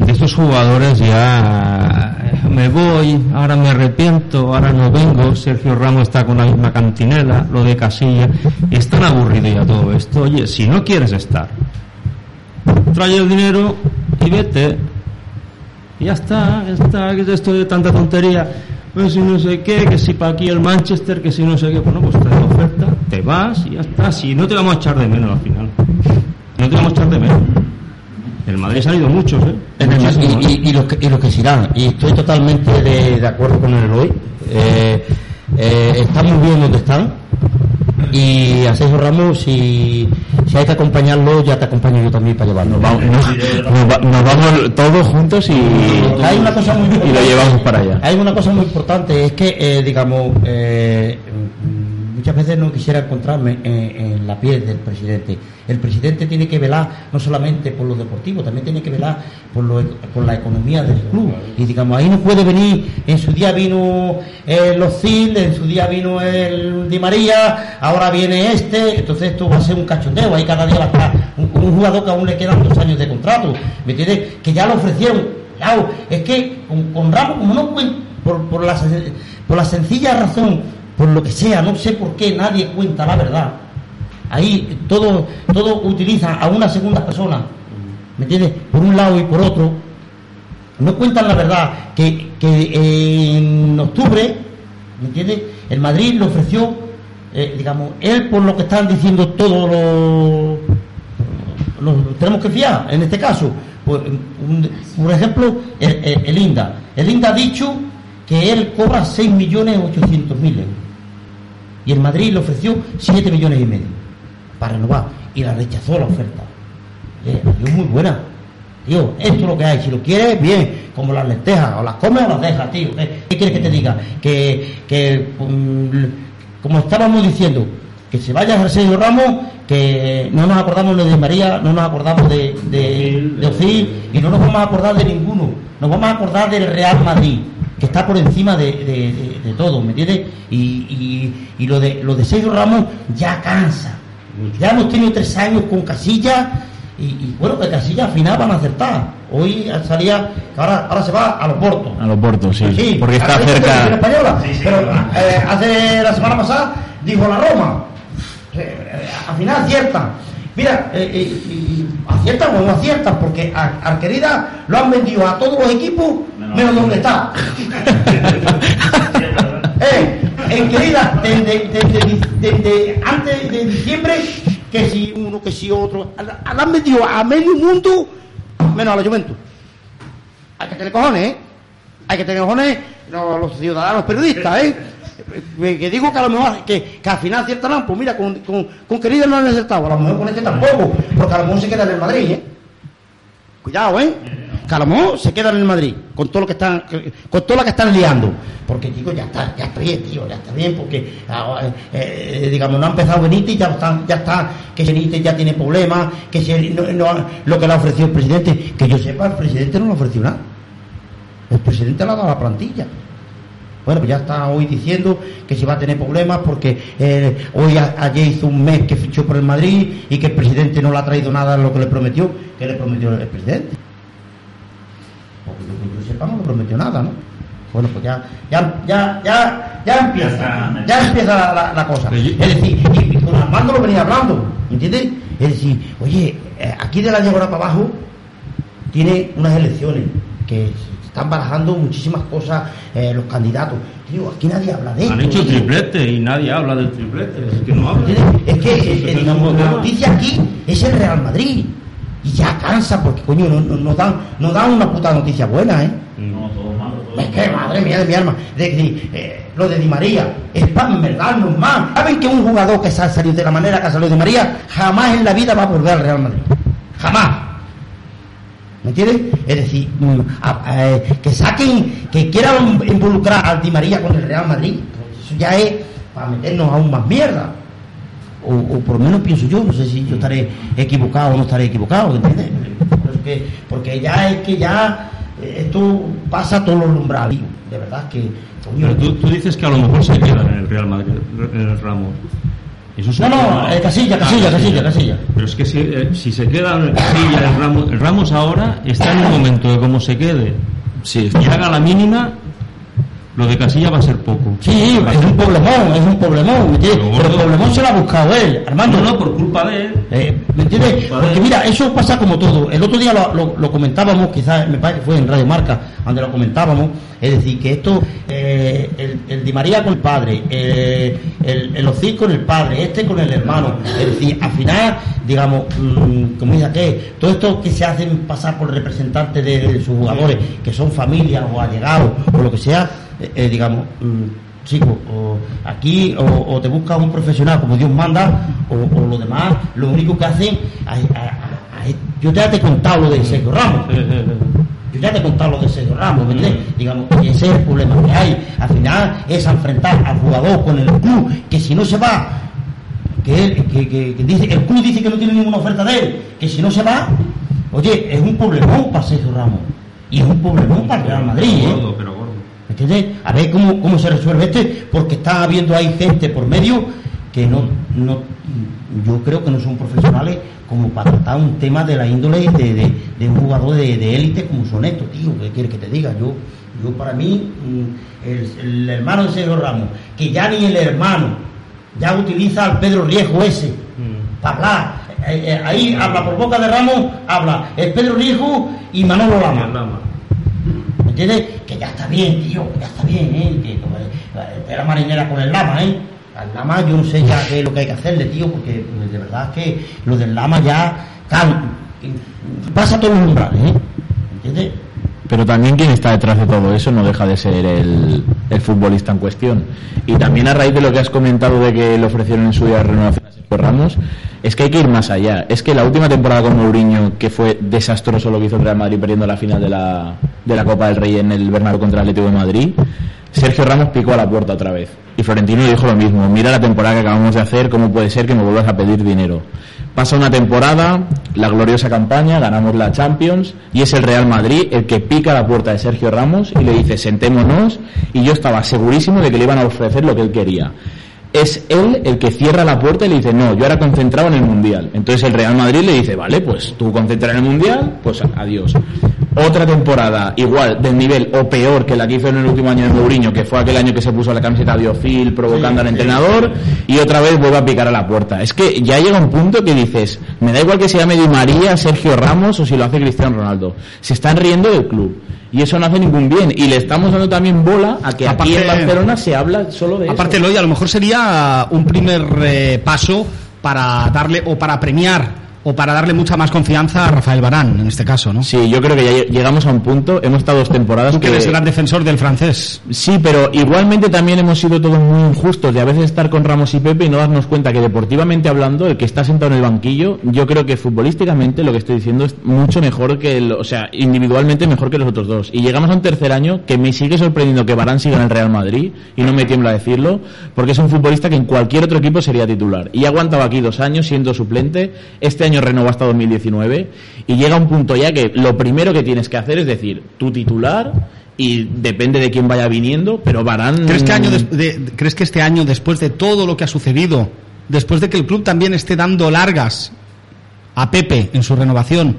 G: de estos jugadores ya eh, me voy, ahora me arrepiento, ahora no vengo, Sergio Ramos está con la misma cantinela, lo de Casilla, es tan aburrido ya todo esto. Oye, si no quieres estar, trae el dinero y vete. Ya está, ya está, que es esto de tanta tontería. Pues si no sé qué, que si para aquí el Manchester, que si no sé qué, bueno, pues te da oferta, te vas y ya está. Si no te vamos a echar de menos al final. No te vamos a echar de menos. El Madrid se han ido muchos, ¿eh?
I: El-
G: Muchísimos,
I: y, los que, y los que se irán. Y estoy totalmente de, de acuerdo con el Eloy. Eh, eh, muy bien donde están. Y a Sergio Ramos, si, si hay que acompañarlo, ya te acompaño yo también para llevarlo.
H: Nos, nos va- nos vamos todos juntos y,
I: Hay una cosa muy
H: y lo llevamos para allá.
I: Hay una cosa muy importante, es que, eh, digamos, eh, muchas veces no quisiera encontrarme en, en la piel del presidente. El presidente tiene que velar no solamente por lo deportivo, también tiene que velar por, por la economía del club. Y digamos, ahí no puede venir, en su día vino eh, los CIL, en su día vino el Di María, ahora viene este, entonces esto va a ser un cachondeo, ahí cada día va a estar un, un jugador que aún le quedan dos años de contrato, ¿me entiendes? Que ya lo ofrecieron, Claro, es que con, con Ramos, como no por, por la sencilla razón, por lo que sea, no sé por qué nadie cuenta la verdad. Ahí todo, todo utiliza a una segunda persona, ¿me entiendes? Por un lado y por otro. No cuentan la verdad que, que en octubre, ¿me entiendes? El Madrid le ofreció, eh, digamos, él por lo que están diciendo todos los tenemos que fiar en este caso. Por, un- ejemplo, el, el- INDA. El INDA ha dicho que él cobra 6 millones 800 mil euros. Y el Madrid le ofreció 7 millones y medio para renovar. Y la rechazó la oferta. Es muy buena. Tío, esto es lo que hay. Si lo quieres, bien, como las lentejas, o las comes o las dejas, tío. ¿Qué, quieres que te diga? Que, que mm, como estábamos diciendo, que se vaya Sergio Ramos, que no nos acordamos de María, no nos acordamos de, de, de y no nos vamos a acordar de ninguno. Nos vamos a acordar del Real Madrid, que está por encima de, de- de- de todo, ¿me entiendes? Y, y- y lo de lo de Sergio Ramos ya cansa. Ya hemos tenido tres años con Casillas y, y bueno, que Casillas al final van a acertar. Hoy salía, ahora, ahora se va a los Portos.
H: A los Portos, sí.
I: Sí,
H: porque está cerca.
I: española. Pero eh, hace la semana pasada dijo la Roma. Eh, eh, al final aciertan. Mira, eh, eh, y aciertan o no aciertan, porque a Arquerida lo han vendido a todos los equipos, menos donde está. eh, en querida, desde, desde- desde antes de diciembre, que si uno, que si otro, la han vendido a medio mundo, menos a la Juventus. Hay que tener cojones, ¿eh? Hay que tener cojones no, los ciudadanos periodistas, ¿eh? Eh, Que digo que a lo mejor, que, que al final aciertarán, pues mira, con, con, con querida no han acertado, a lo mejor con este tampoco, porque a lo mejor se queda en el Madrid, ¿eh? Cuidado, ¿eh? Que se quedan en Madrid, con todo lo que están, con todo lo que están liando. Porque, digo, ya está, ya está bien, tío, ya está bien, porque, ah, eh, eh, digamos, no ha empezado Benítez, ya está, ya está, que Benítez ya tiene problemas, que lo que le ha ofrecido el presidente, que yo sepa, el presidente no le ha ofrecido nada. El presidente le ha dado la plantilla. Bueno, pues ya está hoy diciendo que se va a tener problemas porque eh, hoy ayer hizo un mes que fichó por el Madrid y que el presidente no le ha traído nada de lo que le prometió, que le prometió el presidente. Que yo sepa no prometió nada, ¿no? Bueno, pues ya, ya, ya, ya, ya empieza, ya empieza la, la- la cosa. Es decir, y, con Armando lo venía hablando, ¿entiendes? Es decir, oye, eh, aquí de la Llagora para abajo tiene unas elecciones que están barajando muchísimas cosas eh, los candidatos. Tío, aquí nadie habla de esto.
G: Han hecho triplete y nadie habla del triplete. Es que no habla.
I: Es que eh, eh, digamos, la noticia aquí es el Real Madrid. Y ya cansa, porque coño, no, no, no dan, no dan una puta noticia buena, ¿eh?
L: No, todo malo. todo
I: Es que madre mía de mi alma. De, que, eh, lo de Di María es para envergarnos más. ¿Saben que un jugador que se ha salido de la manera que ha salido Di María jamás en la vida va a volver al Real Madrid? Jamás. ¿Me entiendes? Es decir, a- a- eh, que saquen, que quieran involucrar al Di María con el Real Madrid, pues eso ya es para meternos aún más mierda. O, o por lo menos pienso yo, no sé si yo estaré equivocado o no estaré equivocado, ¿entiendes? Porque, porque ya es que ya eh, esto pasa todos los umbrales. De verdad que, coño,
G: Pero tú, tú dices que a lo mejor se queda en el Real Madrid, en el Ramos. Eso es
I: No, no, eh, Casilla, Casilla, Casilla, Casilla.
G: Pero es que si, eh, si se queda en el Casilla, el Ramos, el Ramos ahora está en un momento de cómo se quede y haga la mínima, lo de Casilla va a ser poco.
I: Sí, es un problemón, es un problemón, ¿me entiendes? Pero el problemón se lo ha buscado él, Armando.
G: No, no, por culpa de él.
I: Eh, ¿Me entiendes? Porque mira, eso pasa como todo. El otro día lo, lo- lo comentábamos, quizás me parece que fue en Radio Marca, donde lo comentábamos. Es decir, que esto, eh, el, el Di María con el padre, eh, el, el con el padre, este con el hermano. Es decir, al final, digamos, mm, como dice aquel, todo esto que se hacen pasar por representantes de, de sus jugadores, que son familias o allegados o lo que sea, eh, eh, digamos. mm, chico, o aquí o, o te buscas un profesional como Dios manda, o, o lo demás, lo único que hacen, a- a- a- yo ya te he contado lo de Sergio Ramos, yo ya te he contado lo de Sergio Ramos, ¿me entiendes? Digamos, ese es el problema que hay, al final es enfrentar al jugador con el club, que si no se va, que, él, que, que- que dice, el club dice que no tiene ninguna oferta de él, que si no se va, oye, es un problemón para Sergio Ramos, y es un problemón para el Real Madrid, ¿eh? ¿Me entiendes? A ver cómo, cómo se resuelve este, porque está habiendo ahí gente por medio que no, no, yo creo que no son profesionales como para tratar un tema de la índole de, de- de un jugador de de élite como son estos, tío, ¿qué quieres que te diga? Yo, yo para mí, mm, el, el hermano de Sergio Ramos, que ya ni el hermano, ya utiliza al Pedro Riejo ese, para hablar. Eh, eh, ahí habla por boca de Ramos, habla el Pedro Riejo y Manolo Lama. ¿Me entiendes? Que ya está bien, tío, ya está bien, ¿eh? Que como, eh, era marinera con el lama, ¿eh? Al lama yo no sé ya qué es lo que hay que hacerle, tío, porque pues, de verdad es que lo del lama ya cal- pasa todos los umbrales, ¿eh? ¿Me entiendes?
H: Pero también quien está detrás de todo eso no deja de ser el, el futbolista en cuestión. Y también a raíz de lo que has comentado de que le ofrecieron en su día renovación Sergio Ramos, es que hay que ir más allá. Es que la última temporada con Mourinho, que fue desastroso lo que hizo el Real Madrid perdiendo la final de la, de la Copa del Rey en el Bernabéu contra el Atlético de Madrid, Sergio Ramos picó a la puerta otra vez. Y Florentino dijo lo mismo, mira la temporada que acabamos de hacer, ¿cómo puede ser que me vuelvas a pedir dinero? Pasa una temporada, la gloriosa campaña, ganamos la Champions y es el Real Madrid el que pica la puerta de Sergio Ramos y le dice sentémonos y yo estaba segurísimo de que le iban a ofrecer lo que él quería. Es él el que cierra la puerta y le dice, no, yo era concentrado en el Mundial. Entonces el Real Madrid le dice, vale, pues tú concentra en el Mundial, pues adiós. Otra temporada igual, del nivel o peor que la que hizo en el último año de Mourinho, que fue aquel año que se puso la camiseta de Ofil provocando al entrenador y otra vez vuelve a picar a la puerta. Es que ya llega un punto que dices, me da igual que se llame Di María, Sergio Ramos o si lo hace Cristiano Ronaldo. Se están riendo del club. Y eso no hace ningún bien. Y le estamos dando también bola a que aquí en
B: Aparte-
H: Barcelona se habla solo de
B: Aparte,
H: eso.
B: Eloy, a lo mejor sería un primer eh, paso para darle o para premiar o para darle mucha más confianza a Rafael Barán, en este caso, ¿no?
H: Sí, yo creo que ya lle- llegamos a un punto, hemos estado dos temporadas
B: Tú que eres gran defensor del francés.
H: Sí, pero igualmente también hemos sido todos muy injustos de a veces estar con Ramos y Pepe y no darnos cuenta que deportivamente hablando, el que está sentado en el banquillo, yo creo que futbolísticamente lo que estoy diciendo es mucho mejor que el, o sea, individualmente mejor que los otros dos. Y llegamos a un tercer año que me sigue sorprendiendo que Barán siga en el Real Madrid y no me tiembla decirlo, porque es un futbolista que en cualquier otro equipo sería titular. Y ha aguantado aquí dos años siendo suplente, este año renovó hasta 2019 y llega un punto ya que lo primero que tienes que hacer es decir, tu titular y depende de quién vaya viniendo, pero Barán...
B: ¿Crees que, año ¿Crees que este año, después de todo lo que ha sucedido, después de que el club también esté dando largas a Pepe en su renovación,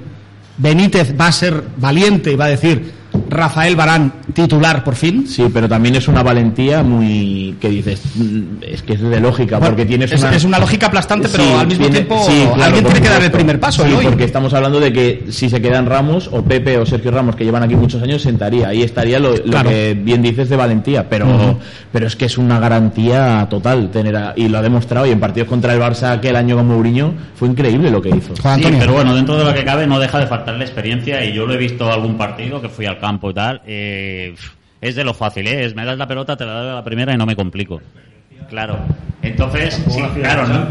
B: Benítez va a ser valiente y va a decir Rafael Barán titular por fin?
H: Sí, pero también es una valentía muy que dices, mm, es que es de lógica,
B: Bueno,
H: porque tienes
B: es-
H: una...
B: es una lógica aplastante, pero al mismo tiempo
H: claro,
B: alguien tiene que dar el primer paso,
H: Sí,
B: Eloy.
H: porque estamos hablando de que si se quedan Ramos o Pepe o Sergio Ramos, que llevan aquí muchos años, sentaría. Ahí estaría lo, lo
B: Claro.
H: que bien dices de valentía, pero, pero es que es una garantía total tener a- y lo ha demostrado y en partidos contra el Barça aquel año con Mourinho fue increíble lo que hizo.
L: Sí, pero bueno, dentro de lo que cabe no deja de faltarle experiencia y yo lo he visto algún partido que fui al campo y tal. eh, es de lo fácil, ¿eh? Es me das la pelota, te la doy a la primera y no me complico. Claro. Entonces, sí, claro, ¿no?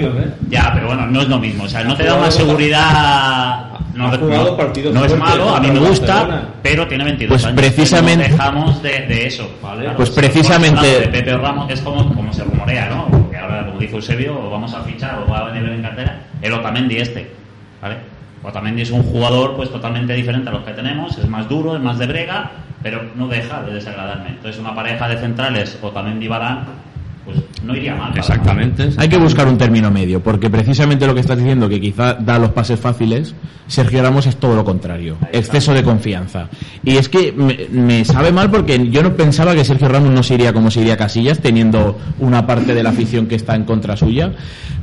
L: Ya, pero bueno, no es lo mismo. O sea, no te da una seguridad. No, no-
I: partidos
L: no es malo, a mí me gusta, pero tiene 22
H: Pues
L: años.
H: precisamente-
L: No dejamos de, de eso. Claro,
H: Pues precisamente-
L: De Pepe Ramos es como, como se rumorea, ¿no? Porque ahora, como dice Eusebio, o vamos a fichar o va a venir en cartera el Otamendi este. ¿Vale? Otamendi es un jugador pues totalmente diferente a los que tenemos, es más duro, es más de brega, pero no deja de desagradarme. Entonces una pareja de centrales, Otamendi y Barán, pues no iría mal.
G: Exactamente.
H: Hay que buscar un término medio, porque precisamente lo que estás diciendo, que quizá da los pases fáciles, Sergio Ramos es todo lo contrario, exceso de confianza. Y es que me, me sabe mal porque yo no pensaba que Sergio Ramos no se iría como se iría Casillas, teniendo una parte de la afición que está en contra suya.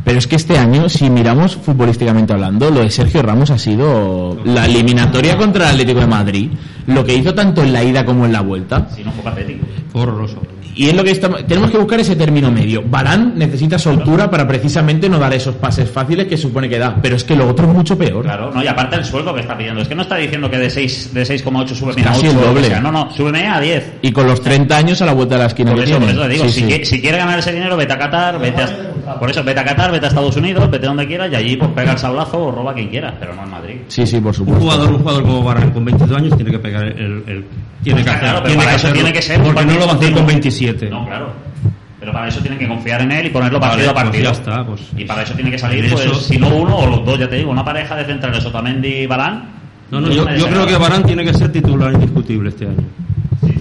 H: Pero es que este año, si miramos futbolísticamente hablando, lo de Sergio Ramos ha sido la eliminatoria contra el Atlético de Madrid, lo que hizo tanto en la ida como en la vuelta.
L: Si no fue patético.
G: Horroroso.
H: Y es lo que estamos, tenemos que buscar ese término medio. Barán necesita soltura para precisamente no dar esos pases fáciles que supone que da, pero es que lo otro es mucho peor.
L: Claro, no, y aparte el sueldo que está pidiendo. Es que no está diciendo que de 6 de 6,8 súbeme a
H: Casi
L: 8
H: el
L: o lo que
H: doble.
L: sea. No, no, súbeme a 10.
H: Y con los 30 años a la vuelta de la esquina
L: Por eso, por eso te digo,
H: Sí,
L: si,
H: sí.
L: qui- si quiere ganar ese dinero, vete a Qatar, vete a, por eso, vete a Qatar, vete a Estados Unidos, vete donde quieras y allí pues pega el sablazo o roba a quien quiera, pero no en Madrid.
H: Sí, sí, por
G: Un
H: supuesto.
G: jugador, un jugador como Barán con 22 años tiene que pegar el, el- tiene que hacer,
L: claro, pero
G: tiene
L: para
G: que
L: eso
G: hacerlo,
L: tiene que ser un
G: porque no lo va a hacer con
L: continuo.
G: 27.
L: No, claro. Pero para eso tienen que confiar en él y ponerlo
G: Vale,
L: partido a
G: pues
L: partido.
G: ya está, pues-
L: y para eso tiene que salir,
G: Eso-
L: pues, si no uno o los dos, ya te digo, una pareja de centrales, Otamendi y Barán.
G: No, no, yo, yo creo que Barán tiene que ser titular indiscutible este año.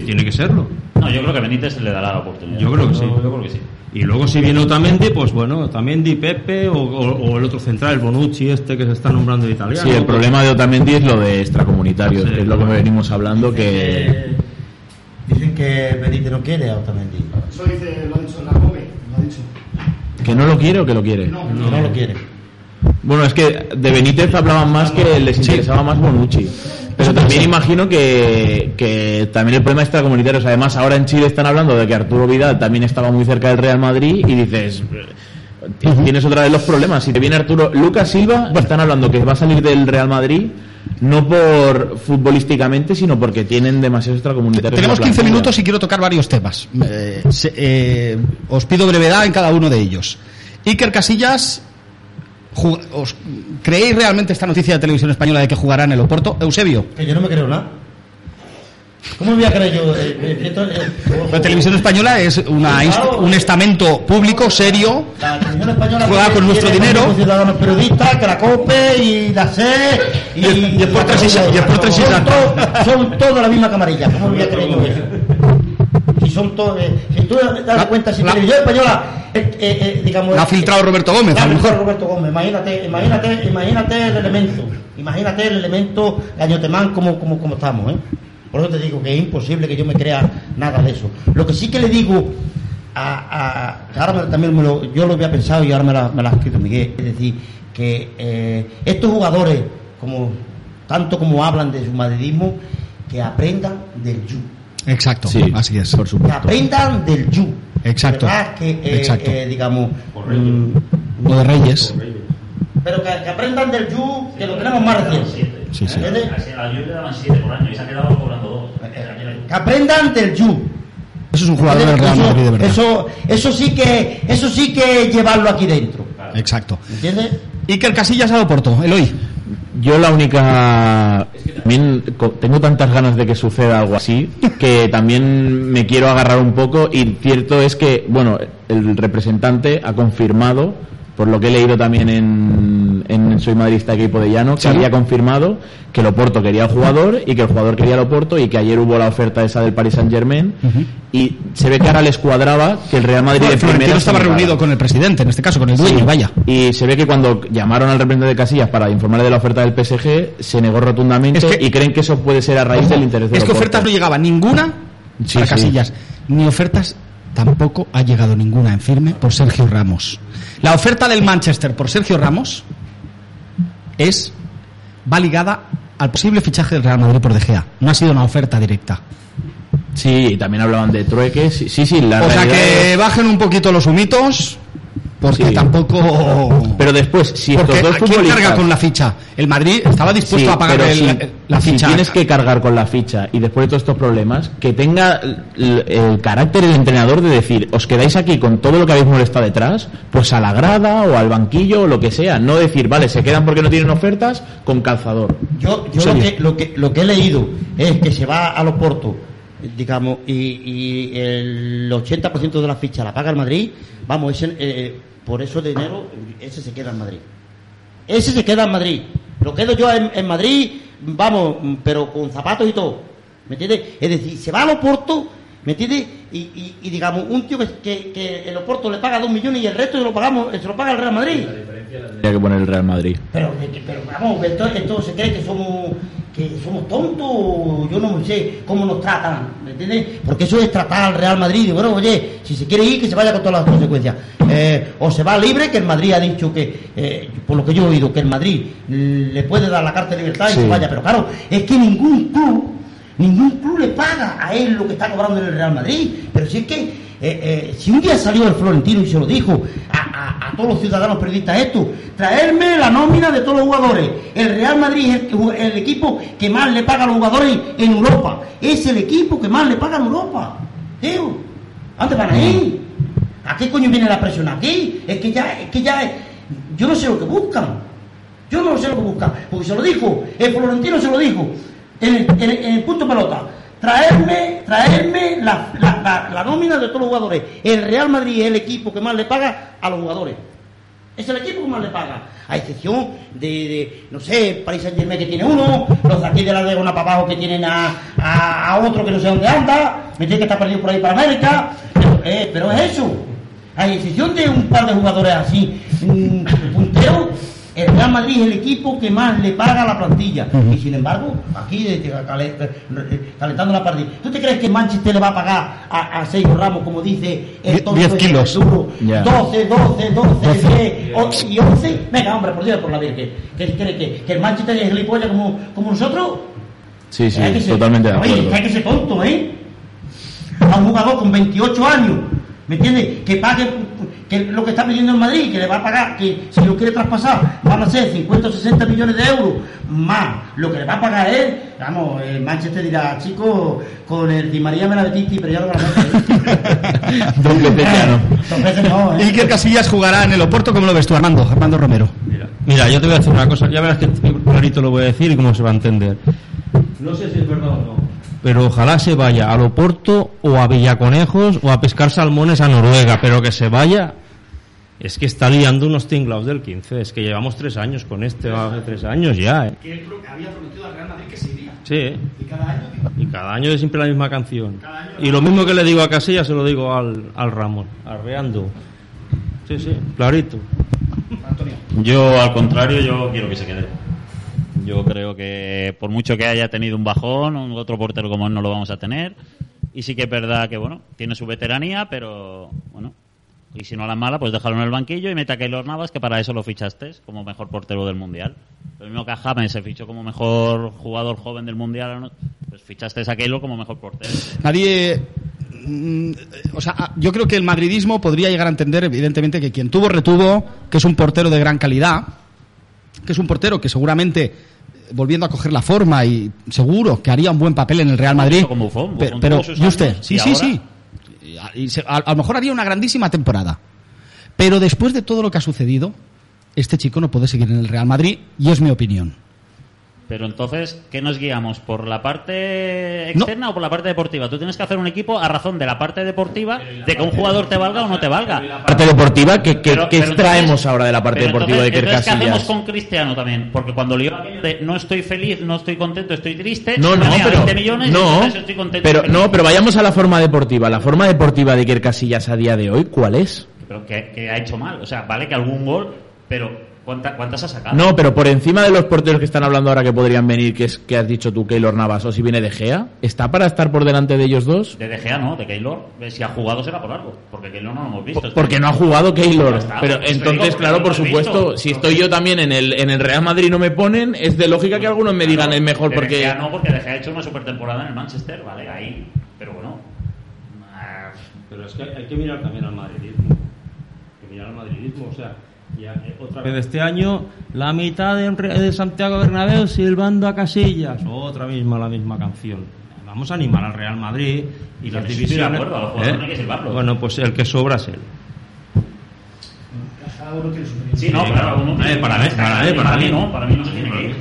G: Tiene que serlo.
L: No, yo creo que Benítez le dará la oportunidad.
G: Yo creo que sí.
L: Yo creo que sí.
G: Y luego si viene Otamendi, pues bueno, Otamendi, Pepe o, o- o el otro central, el Bonucci este que se está nombrando de italiano.
H: Sí, el problema de Otamendi es lo de extracomunitarios,
G: Sí,
H: que es lo que venimos hablando, que...
I: Eh, Dicen que Benítez no quiere a Otamendi.
M: Eso dice, lo ha dicho la Come, lo ha dicho.
H: ¿Que no lo quiere o que lo quiere?
I: No, no lo quiere.
H: Bueno, es que de Benítez hablaban más que les interesaba más Bonucci. Pero también imagino que, que también el problema extracomunitarios. Además, ahora en Chile están hablando de que Arturo Vidal también estaba muy cerca del Real Madrid y dices. Tienes otra vez los problemas. Si te viene Arturo. Lucas Silva, están hablando que va a salir del Real Madrid. No por futbolísticamente, sino porque tienen demasiados extracomunitarios.
B: Tenemos 15
H: plantilla.
B: minutos y quiero tocar varios temas. Eh, se- eh, os pido brevedad en cada uno de ellos. Iker Casillas os- ¿Creéis realmente esta noticia de televisión española de que jugará en el Oporto? Eusebio.
I: Que yo no me creo nada. ¿Cómo me voy a creer yo? Eh, eh, eh,
B: La televisión española es una un estamento público, serio,
I: La televisión española
B: Juega con nuestro dinero.
I: ciudadanos periodistas, que la COPE y la SE y,
B: y Sport 3 y- y 3 y
I: son,
B: Santa.
I: to- son todas la misma camarilla. ¿Cómo me voy a creer yo eso? Si son todos, eh, tú te das cuenta, si televisión española, eh, eh, eh, digamos,
B: La ha filtrado Roberto Gómez,
I: la
B: mejor.
I: Roberto Gómez. Imagínate, imagínate, imagínate el elemento, imagínate el elemento gañotemán como, como, como estamos, ¿eh? Por eso te digo que es imposible que yo me crea nada de eso. Lo que sí que le digo a, a- ahora también me lo- yo lo había pensado y ahora me la, me la ha escrito Miguel, es decir, que eh, estos jugadores, como tanto como hablan de su madridismo, que aprendan del yu.
B: Exacto,
H: Sí,
B: así es. Por
I: Que aprendan del yu.
B: Exacto.
I: ¿Verdad? Que, eh,
B: Exacto.
I: eh, digamos, mm,
B: O de Reyes.
I: pero que, que aprendan del yu, que lo tenemos más reciente.
B: Sí, sí.
L: A Llull le daban 7 por año y se ha quedado cobrando 2.
I: Que aprendan del yu.
B: Eso es un jugador del Real
I: Eso-
B: Madrid de verdad.
I: Eso, eso sí que, eso sí que llevarlo aquí dentro.
B: Exacto.
I: ¿Entiendes?
B: Iker Casillas al Oporto, Eloy.
H: Yo la única... También tengo tantas ganas de que suceda algo así que también me quiero agarrar un poco y cierto es que, bueno, el representante ha confirmado, por lo que he leído también en, en Soy Madridista Equipo de Llano, que
B: Sí.
H: había confirmado que el Oporto quería al jugador y que el jugador quería el Oporto y que ayer hubo la oferta esa del Paris Saint Germain y se ve que ahora les cuadraba que el Real Madrid de
B: Florentino
H: primera
B: estaba reunido con el presidente, en este caso con el dueño,
H: Sí.
B: vaya.
H: Y se ve que cuando llamaron al representante de Casillas para informarle de la oferta del PSG, se negó rotundamente
B: Es que-
H: y creen que eso puede ser a raíz
B: Ojo,
H: del interés del
B: es que
H: Oporto.
B: ofertas no llegaba ninguna
H: Sí,
B: para. Casillas, ni ofertas tampoco ha llegado ninguna en firme por Sergio Ramos. La oferta del Manchester por Sergio Ramos es va ligada al posible fichaje del Real Madrid por De Gea. No ha sido una oferta directa.
H: Sí, también hablaban de trueques. Sí, sí, la
B: o sea que bajen un poquito los humitos porque
H: Sí.
B: tampoco
H: Pero después, si
B: porque
H: estos dos
B: ¿quién
H: futbolistas...
B: carga con la ficha? El Madrid estaba dispuesto
H: Sí,
B: a pagar el-
H: si,
B: la, la
H: si
B: ficha.
H: tienes que cargar con la ficha y después de todos estos problemas, que tenga el, el carácter del entrenador de decir, os quedáis aquí con todo lo que habéis molestado detrás, pues a la grada o al banquillo o lo que sea. No decir, vale, se quedan porque no tienen ofertas con calzador.
I: Yo, yo lo, que, lo, que, lo que he leído es que se va a los portos, digamos, y, y el 80% de la ficha la paga el Madrid, vamos, ese, eh, por eso de enero, ese se queda en Madrid. Ese se queda en Madrid. Lo quedo yo en, Madrid, vamos, pero con zapatos y todo. ¿Me entiendes? Es decir, se va a los portos, ¿me entiendes? Y, y, y digamos, un tío que, que, que el Oporto le paga dos millones y el resto se lo pagamos, se lo paga el Real Madrid.
H: Tendría que poner el Real Madrid.
I: Pero, pero vamos, esto, esto se cree que somos que somos tontos, yo no sé cómo nos tratan, ¿me entiendes? Porque eso es tratar al Real Madrid, y bueno, oye, si se quiere ir, que se vaya con todas las consecuencias. Eh, o se va libre, que el Madrid ha dicho que, eh, por lo que yo he oído, que el Madrid le puede dar la carta de libertad y
H: Sí.
I: se vaya, pero claro, es que ningún club, ningún club le paga a él lo que está cobrando en el Real Madrid, pero si es que eh, eh, si un día salió el Florentino y se lo dijo a, a- todos los ciudadanos periodistas esto, traerme la nómina de todos los jugadores. El Real Madrid es el, equipo que más le paga a los jugadores en Europa. Es el equipo que más le paga en Europa. Tío, ¿a dónde van a ir? ¿A qué coño viene la presión aquí? Es que ya, es que ya, yo no sé lo que buscan. Yo no sé lo que buscan. Porque se lo dijo, el Florentino se lo dijo, en el, punto pelota. Traerme, traerme la, la- la- nómina de todos los jugadores. El Real Madrid es el equipo que más le paga a los jugadores. Es el equipo que más le paga. A excepción de, no sé, Paris Saint Germain que tiene uno, los de aquí de la Diagonal para abajo que tienen a, a, otro que no sé dónde anda, me tiene que estar perdido por ahí para América. Eh, pero es eso. A excepción de un par de jugadores así, mm, punteros, el Real Madrid es el equipo que más le paga a la plantilla. Y sin embargo, aquí cale- calentando la partida. ¿Tú te crees que Manchester le va a pagar a, a Sergio Ramos, como dice el
B: Die-
I: tonto
B: 10
I: ese
B: kilos.
I: duro,
B: Ya.
I: 12, 12, 12, 10 o- y 11? Venga, hombre, por Dios, por la Virgen. ¿Que, que, que, que el Manchester es gilipollas como, como nosotros?
H: Sí, sí,
I: Hay que ser-
H: totalmente de
I: Oye,
H: acuerdo.
I: hay que ser tonto, ¿eh? A un jugador con 28 años, ¿me entiendes? Que pague que lo que está pidiendo el Madrid, que le va a pagar, que si lo quiere traspasar, van a ser 50 o 60 millones de euros, más lo que le va a pagar él. Vamos, el Manchester dirá, chico, con el Di María me la metiste, pero ya lo van a meter.
H: Dos veces no.
I: Veces no, ¿eh?
B: Iker Casillas jugará en el Oporto, ¿cómo lo ves tú, Armando? Armando Romero.
G: Mira, Mira, yo te voy a decir una cosa, ya verás que clarito lo voy a decir y cómo se va a entender. No sé si es verdad o no, pero ojalá se vaya a Loporto o a Villaconejos o a pescar salmones a Noruega, pero que se vaya. Es que está liando unos tinglados del 15, es que llevamos tres años con este, hace tres años ya, ¿eh?
B: Que él había prometido al Real Madrid que se iría.
G: Sí, ¿eh?
B: Y cada año
G: y cada año es siempre la misma canción. Y lo mismo que le digo a Casillas se lo digo al, al Ramón, arreando. Sí, sí, clarito.
L: Yo, al contrario, yo quiero que se quede. Yo creo que por mucho que haya tenido un bajón, un otro portero como él no lo vamos a tener. Y sí que es verdad que, bueno, tiene su veteranía, pero, bueno, y si no la mala, pues déjalo en el banquillo y mete a Keylor Navas, que para eso lo fichaste como mejor portero del Mundial. Lo mismo que a James se fichó como mejor jugador joven del Mundial, pues fichaste a Keylor como mejor portero.
B: Nadie. mm, O sea, yo creo que el madridismo podría llegar a entender, evidentemente, que quien tuvo, retuvo, que es un portero de gran calidad, que es un portero que seguramente, eh, volviendo a coger la forma y seguro que haría un buen papel en el Real Madrid.
L: Como Buffon,
B: Pe-
L: Buffon
B: pero, ¿y usted? Sí, sí, sí. Y se- a, a lo mejor haría una grandísima temporada. Pero después de todo lo que ha sucedido, este chico no puede seguir en el Real Madrid y es mi opinión.
L: Pero entonces, ¿qué nos guiamos? ¿Por la parte externa o por la parte deportiva? Tú tienes que hacer un equipo a razón de la parte deportiva, de que un jugador te valga o no te valga.
H: Parte deportiva, ¿qué, qué-
L: Pero-
H: qué
L: pero
H: extraemos
L: entonces-
H: ahora de la parte deportiva de
L: entonces,
H: Iker
L: entonces, ¿qué hacemos
H: Casillas?
L: con Cristiano también? Porque cuando le de no estoy feliz, no estoy contento, estoy triste,
H: No, no, pero
L: 20 millones
H: no,
L: estoy contento.
H: pero no, pero vayamos a la forma deportiva. La forma deportiva de Iker Casillas a día de hoy, ¿cuál es?
L: Pero que, que ha hecho mal. O sea, vale que algún gol, pero ¿cuánta- ¿cuántas ha sacado?
H: No, pero por encima de los porteros que están hablando ahora que podrían venir, que es que has dicho tú, Keylor Navas, o si viene De Gea, ¿está para estar por delante de ellos dos?
L: De De Gea no, de Keylor. eh, Si ha jugado será por algo. Porque Keylor no lo hemos visto.
H: Porque no ha jugado Keylor.
L: Está,
H: Pero
L: pues te
H: entonces,
L: digo,
H: claro, por supuesto,
L: visto.
H: si estoy yo también en el, en el Real Madrid y no me ponen, es de lógica que algunos me digan es mejor
L: De
H: porque...
L: Gea no, porque De Gea ha hecho una super temporada en el Manchester, vale, ahí. Pero bueno. ah,
G: Pero es que hay que mirar también al madridismo. Hay que mirar al madridismo, o sea, ya, eh, otra vez este año, la mitad de, Santiago Bernabéu silbando a Casillas. Otra misma, la misma canción. Vamos a animar al Real Madrid y las
L: de
G: divisiones.
L: acuerdo, a los jugadores no hay que.
G: Bueno, pues el que sobra es él.
L: Sí, no, claro, uno
G: Eh, para mí, para mí, para mí.
L: no, para mí no se tiene que ir.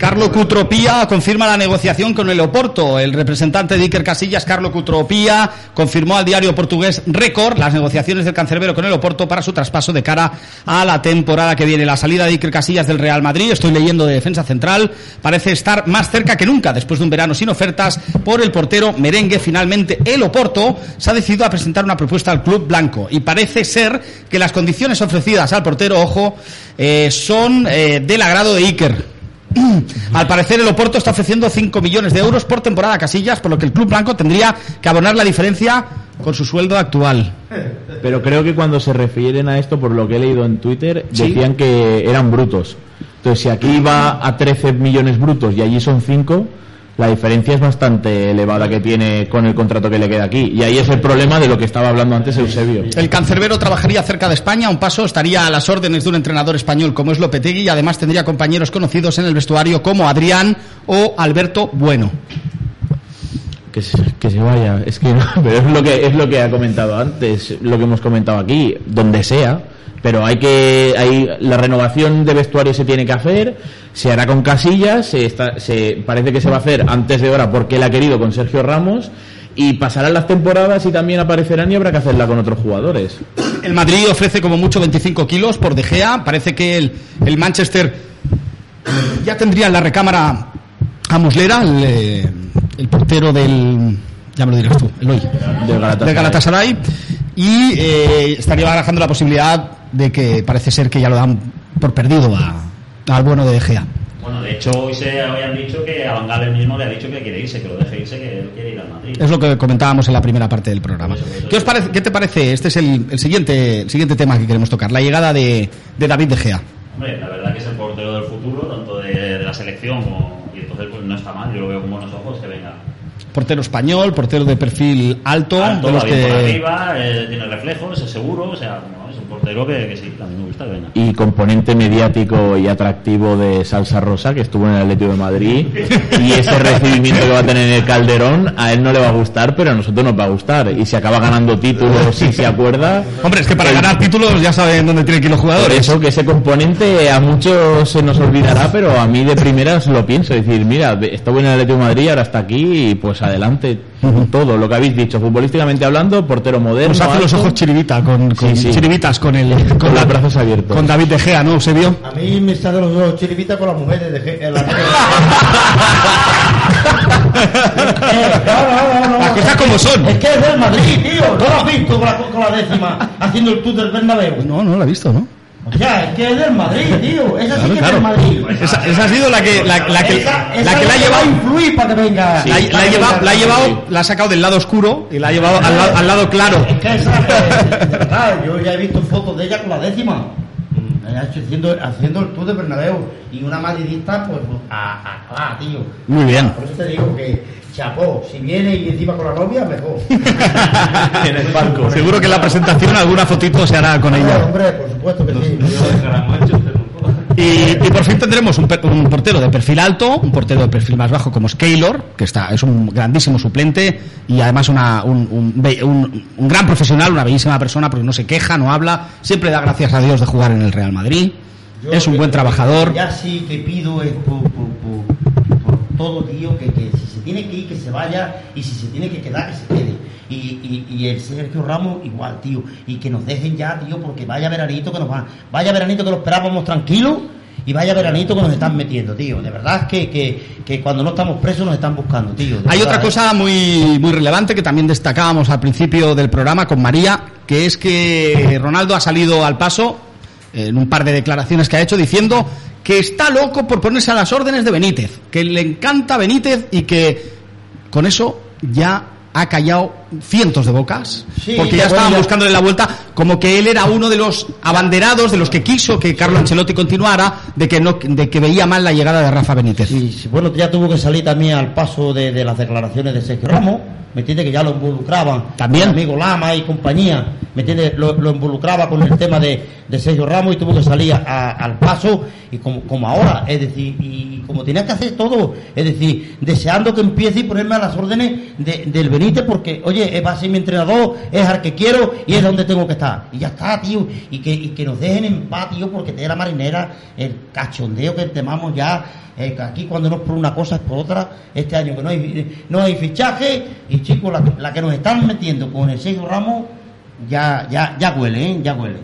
B: Carlo Cutropía confirma la negociación con el Oporto. El representante de Iker Casillas, Carlo Cutropía, confirmó al diario portugués Record las negociaciones del cancerbero con el Oporto para su traspaso de cara a la temporada que viene. La salida de Iker Casillas del Real Madrid, estoy leyendo de defensa central, parece estar más cerca que nunca después de un verano sin ofertas por el portero merengue. Finalmente, el Oporto se ha decidido a presentar una propuesta al club blanco y parece ser que las condiciones ofrecidas al portero, ojo, eh, son eh, del agrado de Iker. Al parecer el Oporto está ofreciendo 5 millones de euros por temporada a Casillas, por lo que el club blanco tendría que abonar la diferencia con su sueldo actual.
H: Pero creo que cuando se refieren a esto, por lo que he leído en Twitter,
B: Sí.
H: decían que eran brutos. Entonces, si aquí va a 13 millones brutos y allí son 5, la diferencia es bastante elevada que tiene con el contrato que le queda aquí. Y ahí es el problema de lo que estaba hablando antes Eusebio.
B: El cancerbero trabajaría cerca de España, a un paso estaría a las órdenes de un entrenador español como es Lopetegui y además tendría compañeros conocidos en el vestuario como Adrián o Alberto Bueno.
H: Que se, que se vaya, es que no, pero es lo que es lo que ha comentado antes, lo que hemos comentado aquí, donde sea, pero hay que hay la renovación de vestuario se tiene que hacer, se hará con Casillas, se, está, se parece que se va a hacer antes de hora porque él ha querido con Sergio Ramos y pasarán las temporadas y también aparecerán y habrá que hacerla con otros jugadores.
B: El Madrid ofrece como mucho 25 kilos por De Gea. Parece que el, el Manchester ya tendría en la recámara a Muslera, el, eh, el portero del. Ya me lo dirás tú, Eloy.
H: Del Galatasaray.
B: Del Galatasaray. Y eh, estaría barajando la posibilidad de que parece ser que ya lo dan por perdido a- al bueno de Gea.
L: Bueno, de hecho, hoy, se, hoy han dicho que a Van Gaal mismo le ha dicho que quiere irse, que lo deje irse, que él quiere ir al Madrid.
B: Es lo que comentábamos en la primera parte del programa. ¿Qué, os parece, qué te parece? Este es el, el siguiente, el siguiente tema que queremos tocar, la llegada de, de David De Gea.
L: Hombre, la verdad que es el portero del futuro, tanto de, de la selección como. Y entonces, pues no está mal, yo lo veo con buenos ojos que venga.
B: Portero español, portero de perfil alto,
L: Alto,
B: de los
L: va bien por arriba, eh, tiene reflejos, es seguro, o sea, no, portero que, que sí, a mí me gusta que venga.
H: y componente mediático y atractivo de Salsa Rosa, que estuvo en el Atlético de Madrid, y ese recibimiento que va a tener en el Calderón, a él no le va a gustar, pero a nosotros nos va a gustar. Y si acaba ganando títulos, si se acuerda...
B: Hombre, es que para ganar títulos ya saben dónde tienen que ir los
H: Por
B: jugadores.
H: eso que ese componente a muchos se nos olvidará, pero a mí de primeras lo pienso. Es decir, mira, estuvo en el Atlético de Madrid, ahora está aquí y pues adelante. Todo lo que habéis dicho, futbolísticamente hablando, portero moderno.
B: Nos hace los ojos chiribita con, con
H: Sí, sí.
B: chiribitas con el con,
H: los brazos abiertos.
B: con David De Gea, ¿no, Eusebio?
I: A mí me salen los ojos chiribitas con las mujeres de Ge- en la- Eh, no, no, no, no.
B: Las cosas como son.
I: Es que es del Madrid, tío. No lo has visto con la, con la décima haciendo el tour del Bernabéu.
B: No, no lo he visto, ¿no?
I: O sea, es que es del Madrid, tío. Esa sí
B: Claro,
I: que
B: claro.
I: es del Madrid.
B: Esa, esa ha sido la que la, la que
I: Esa-
B: la que la ha llevado
I: a influir para que venga.
B: la, la ha llevado, la ha llevado, la ha sacado del lado oscuro y la ha llevado al, lado- al lado claro.
I: Es que esa, de verdad, yo ya he visto fotos de ella con la décima. Ella haciendo, haciendo el tour de Bernabéu. Y una madridista, pues, a, a, a- tío.
B: Muy bien.
I: Por eso te digo que, chapó, si viene y encima con la novia, mejor.
H: en el palco.
B: Seguro que en la presentación alguna fotito se hará con ella.
I: Hombre, por supuesto que sí.
B: Y, y por fin tendremos un, per- un portero de perfil alto, un portero de perfil más bajo como es Keylor, que está, es un grandísimo suplente y además una, un, un un- gran profesional, una bellísima persona porque no se queja, no habla, siempre da gracias a Dios de jugar en el Real Madrid,
I: Yo
B: es un buen trabajador.
I: Ya sí que pido es por, por- por- por todo, tío, que, se tiene que ir, que se vaya, y si se tiene que quedar, que se quede. Y, y, y el Sergio Ramos igual, tío. Y que nos dejen ya, tío, porque vaya veranito que nos van. Vaya veranito que lo esperábamos tranquilos. Y vaya veranito que nos están metiendo, tío. De verdad que, que, que cuando no estamos presos nos están buscando, tío.
B: Hay
I: verdad,
B: otra
I: ¿eh?
B: cosa muy, muy relevante que también destacábamos al principio del programa con María, que es que Ronaldo ha salido al paso en un par de declaraciones que ha hecho diciendo que está loco por ponerse a las órdenes de Benítez, que le encanta Benítez y que con eso ya ha callado cientos de bocas,
I: Sí,
B: porque
I: que
B: ya estaban buscándole la vuelta, como que él era uno de los abanderados, de los que quiso que Carlo Ancelotti continuara, de que no, de que veía mal la llegada de Rafa Benítez.
I: Sí, bueno, ya tuvo que salir también al paso de, de las declaraciones de Sergio Ramos, ¿me entiendes? Que ya lo involucraban.
B: También.
I: Amigo Lama y compañía, ¿me entiendes? Lo, lo involucraba con el tema de, de Sergio Ramos y tuvo que salir a- al paso y como, como ahora, es decir, y como tenía que hacer todo, es decir, deseando que empiece y ponerme a las órdenes de- del Benítez porque, oye, eh, va ser mi entrenador, es al que quiero y es donde tengo que estar. Y ya está, tío, y que, y que nos dejen en paz, porque te la marinera, el cachondeo que temamos ya eh, aquí cuando no es por una cosa es por otra, este año que no hay, no hay fichaje, y chicos, la, la que nos están metiendo con el Sergio Ramos, ya, ya, ya huele, ¿eh? ya huele.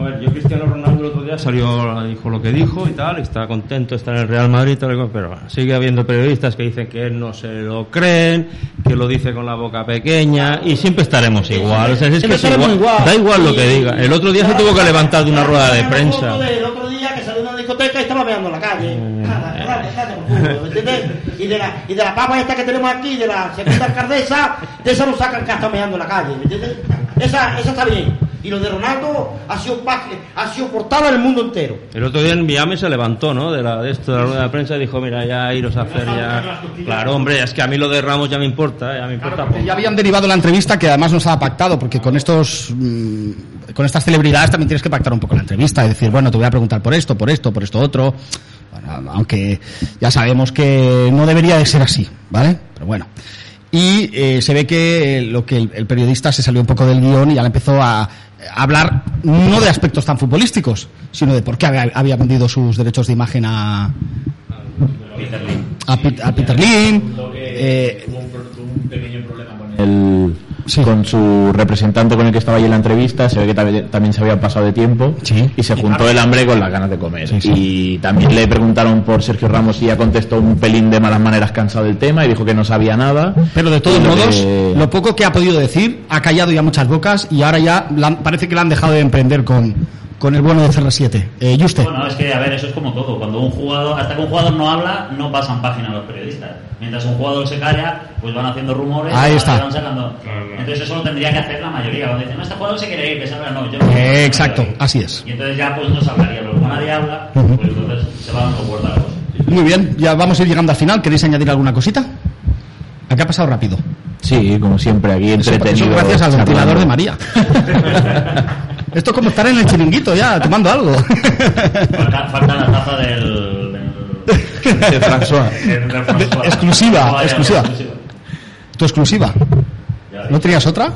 G: A ver, yo Cristiano Ronaldo el otro día salió, dijo lo que dijo y tal, está contento, está en el Real Madrid, tal, pero sigue habiendo periodistas que dicen que él no se lo creen, que lo dice con la boca pequeña, y siempre estaremos igual. O sea, es que es igual,
I: igual.
G: da igual lo que diga. El otro día se tuvo que levantar de una rueda de prensa.
I: El otro día que salió de una discoteca y estaba meando en la calle. Nada, nada, nada, por culo, ¿me entiendes? Y de la, y de la papa esta que tenemos aquí, de la segunda alcaldesa, de esa nos sacan que está meando en la calle, ¿me entiendes? Esa, esa está bien. Y lo de Ronaldo ha sido, ha sido portada en el mundo entero.
G: El otro día en Miami se levantó, ¿no? De, la, de esto de la rueda de prensa y dijo, mira, ya iros a hacer ya... Claro, hombre, es que a mí lo de Ramos ya me importa, ¿eh? ya me importa poco.
B: Ya habían derivado la entrevista que además no estaba pactado, porque con estos mm, con estas celebridades también tienes que pactar un poco la entrevista, es decir, bueno, te voy a preguntar por esto, por esto, por esto otro. Bueno, aunque ya sabemos que no debería de ser así, ¿vale? Pero bueno. Y eh, se ve que eh, lo que el, el periodista se salió un poco del guion y ya le empezó a hablar no de aspectos tan futbolísticos, sino de por qué había, había vendido sus derechos de imagen a, a, Pit- a Peter Lim. eh,
H: el- con su representante con el que estaba allí en la entrevista, se ve que también, se había pasado de tiempo y se juntó el hambre con las ganas de comer. Y también le preguntaron por Sergio Ramos y ya contestó un pelín de malas maneras cansado del tema y dijo que no sabía nada.
B: Pero de todos
H: lo
B: modos,
H: que-
B: lo poco que ha podido decir, ha callado ya muchas bocas y ahora ya parece que la han dejado de emprender con, con el bueno de CR7. Eh, Juste.
L: Bueno, es que, a ver, eso es como todo. Cuando un jugador, hasta que un jugador no habla, no pasan página los periodistas. Mientras un jugador se calla, pues van haciendo rumores.
B: Ahí
L: van-
B: está.
L: van sacando. Entonces eso lo tendría que hacer la mayoría. Cuando dicen, no, este jugador se quiere ir, que salga, no, yo no.
B: Eh, exacto, así es.
L: Y entonces ya pues no se hablaría, pero como nadie habla, pues entonces se va dando cuerda.
B: Muy bien, ya vamos a ir llegando al final. ¿Queréis añadir alguna cosita? Aquí ha pasado rápido.
H: Sí, como siempre, aquí entretenido.
B: eso gracias al ventilador de María. Esto es como estar en el chiringuito ya, tomando algo.
L: Falta, falta la taza del. del
H: De François.
B: exclusiva,
L: Vaya,
B: exclusiva. Tu exclusiva. ¿No tenías otra?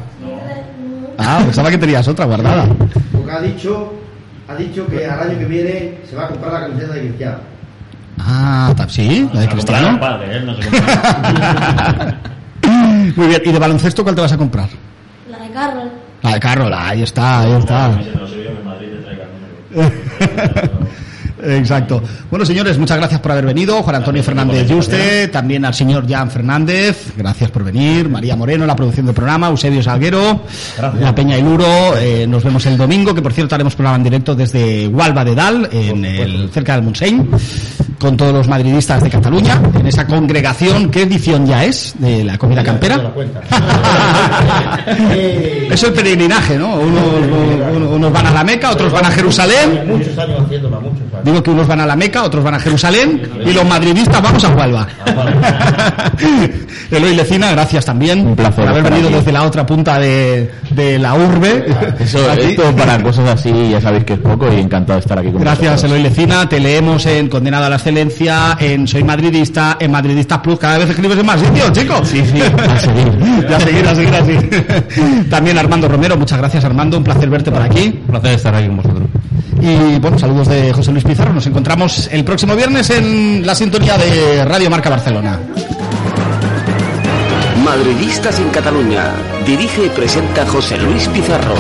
B: Ah, pensaba que tenías otra guardada.
M: Porque ha dicho, ha dicho que al año que viene se va a comprar la camiseta de Cristiano.
B: Ah, sí, la de Cristiano.
L: padre, no se.
B: Muy bien, ¿y de baloncesto cuál te vas a comprar?
K: La de Carroll.
B: Carroll, ahí está, ahí está. Exacto. Bueno, señores, muchas gracias por haber venido. Juan Antonio Fernández Yuste, también al señor Jan Fernández, gracias por venir. María Moreno, la producción del programa, Eusebio Salguero, La Peña y Luro. eh, nos vemos el domingo, que por cierto haremos programa en directo desde Hualba de Dal, en el, cerca del Montseny, con todos los madridistas de Cataluña, en esa congregación. ¿Qué edición ya es de la comida campera? Eso es peregrinaje, ¿no? Unos, unos- unos van a la Meca, otros van a Jerusalén.
M: Muchos años haciéndola, muchos años.
B: Digo que unos van a la Meca, otros van a Jerusalén y los madridistas vamos a Huelva. Eloy Lecina, gracias también
H: Un placer
B: por haber venido desde la otra punta de, de la urbe.
H: Eso,
B: Aquí.
H: esto para cosas así ya sabéis que es poco y encantado de estar aquí con
B: Gracias,
H: vosotros.
B: Eloy Lecina. Te leemos en Condenado a la Excelencia, en Soy Madridista, en Madridistas Plus. Cada vez escribes en más sitios, chicos. Sí, sí,
H: a seguir.
B: a seguir, a seguir así. También Armando Romero, muchas gracias, Armando. Un placer verte por aquí.
G: Un placer estar aquí con vosotros.
B: Y bueno, saludos de José Luis Pizarro. Nos encontramos el próximo viernes en la sintonía de Radio Marca Barcelona.
A: Madridistas en Cataluña. Dirige y presenta José Luis Pizarro.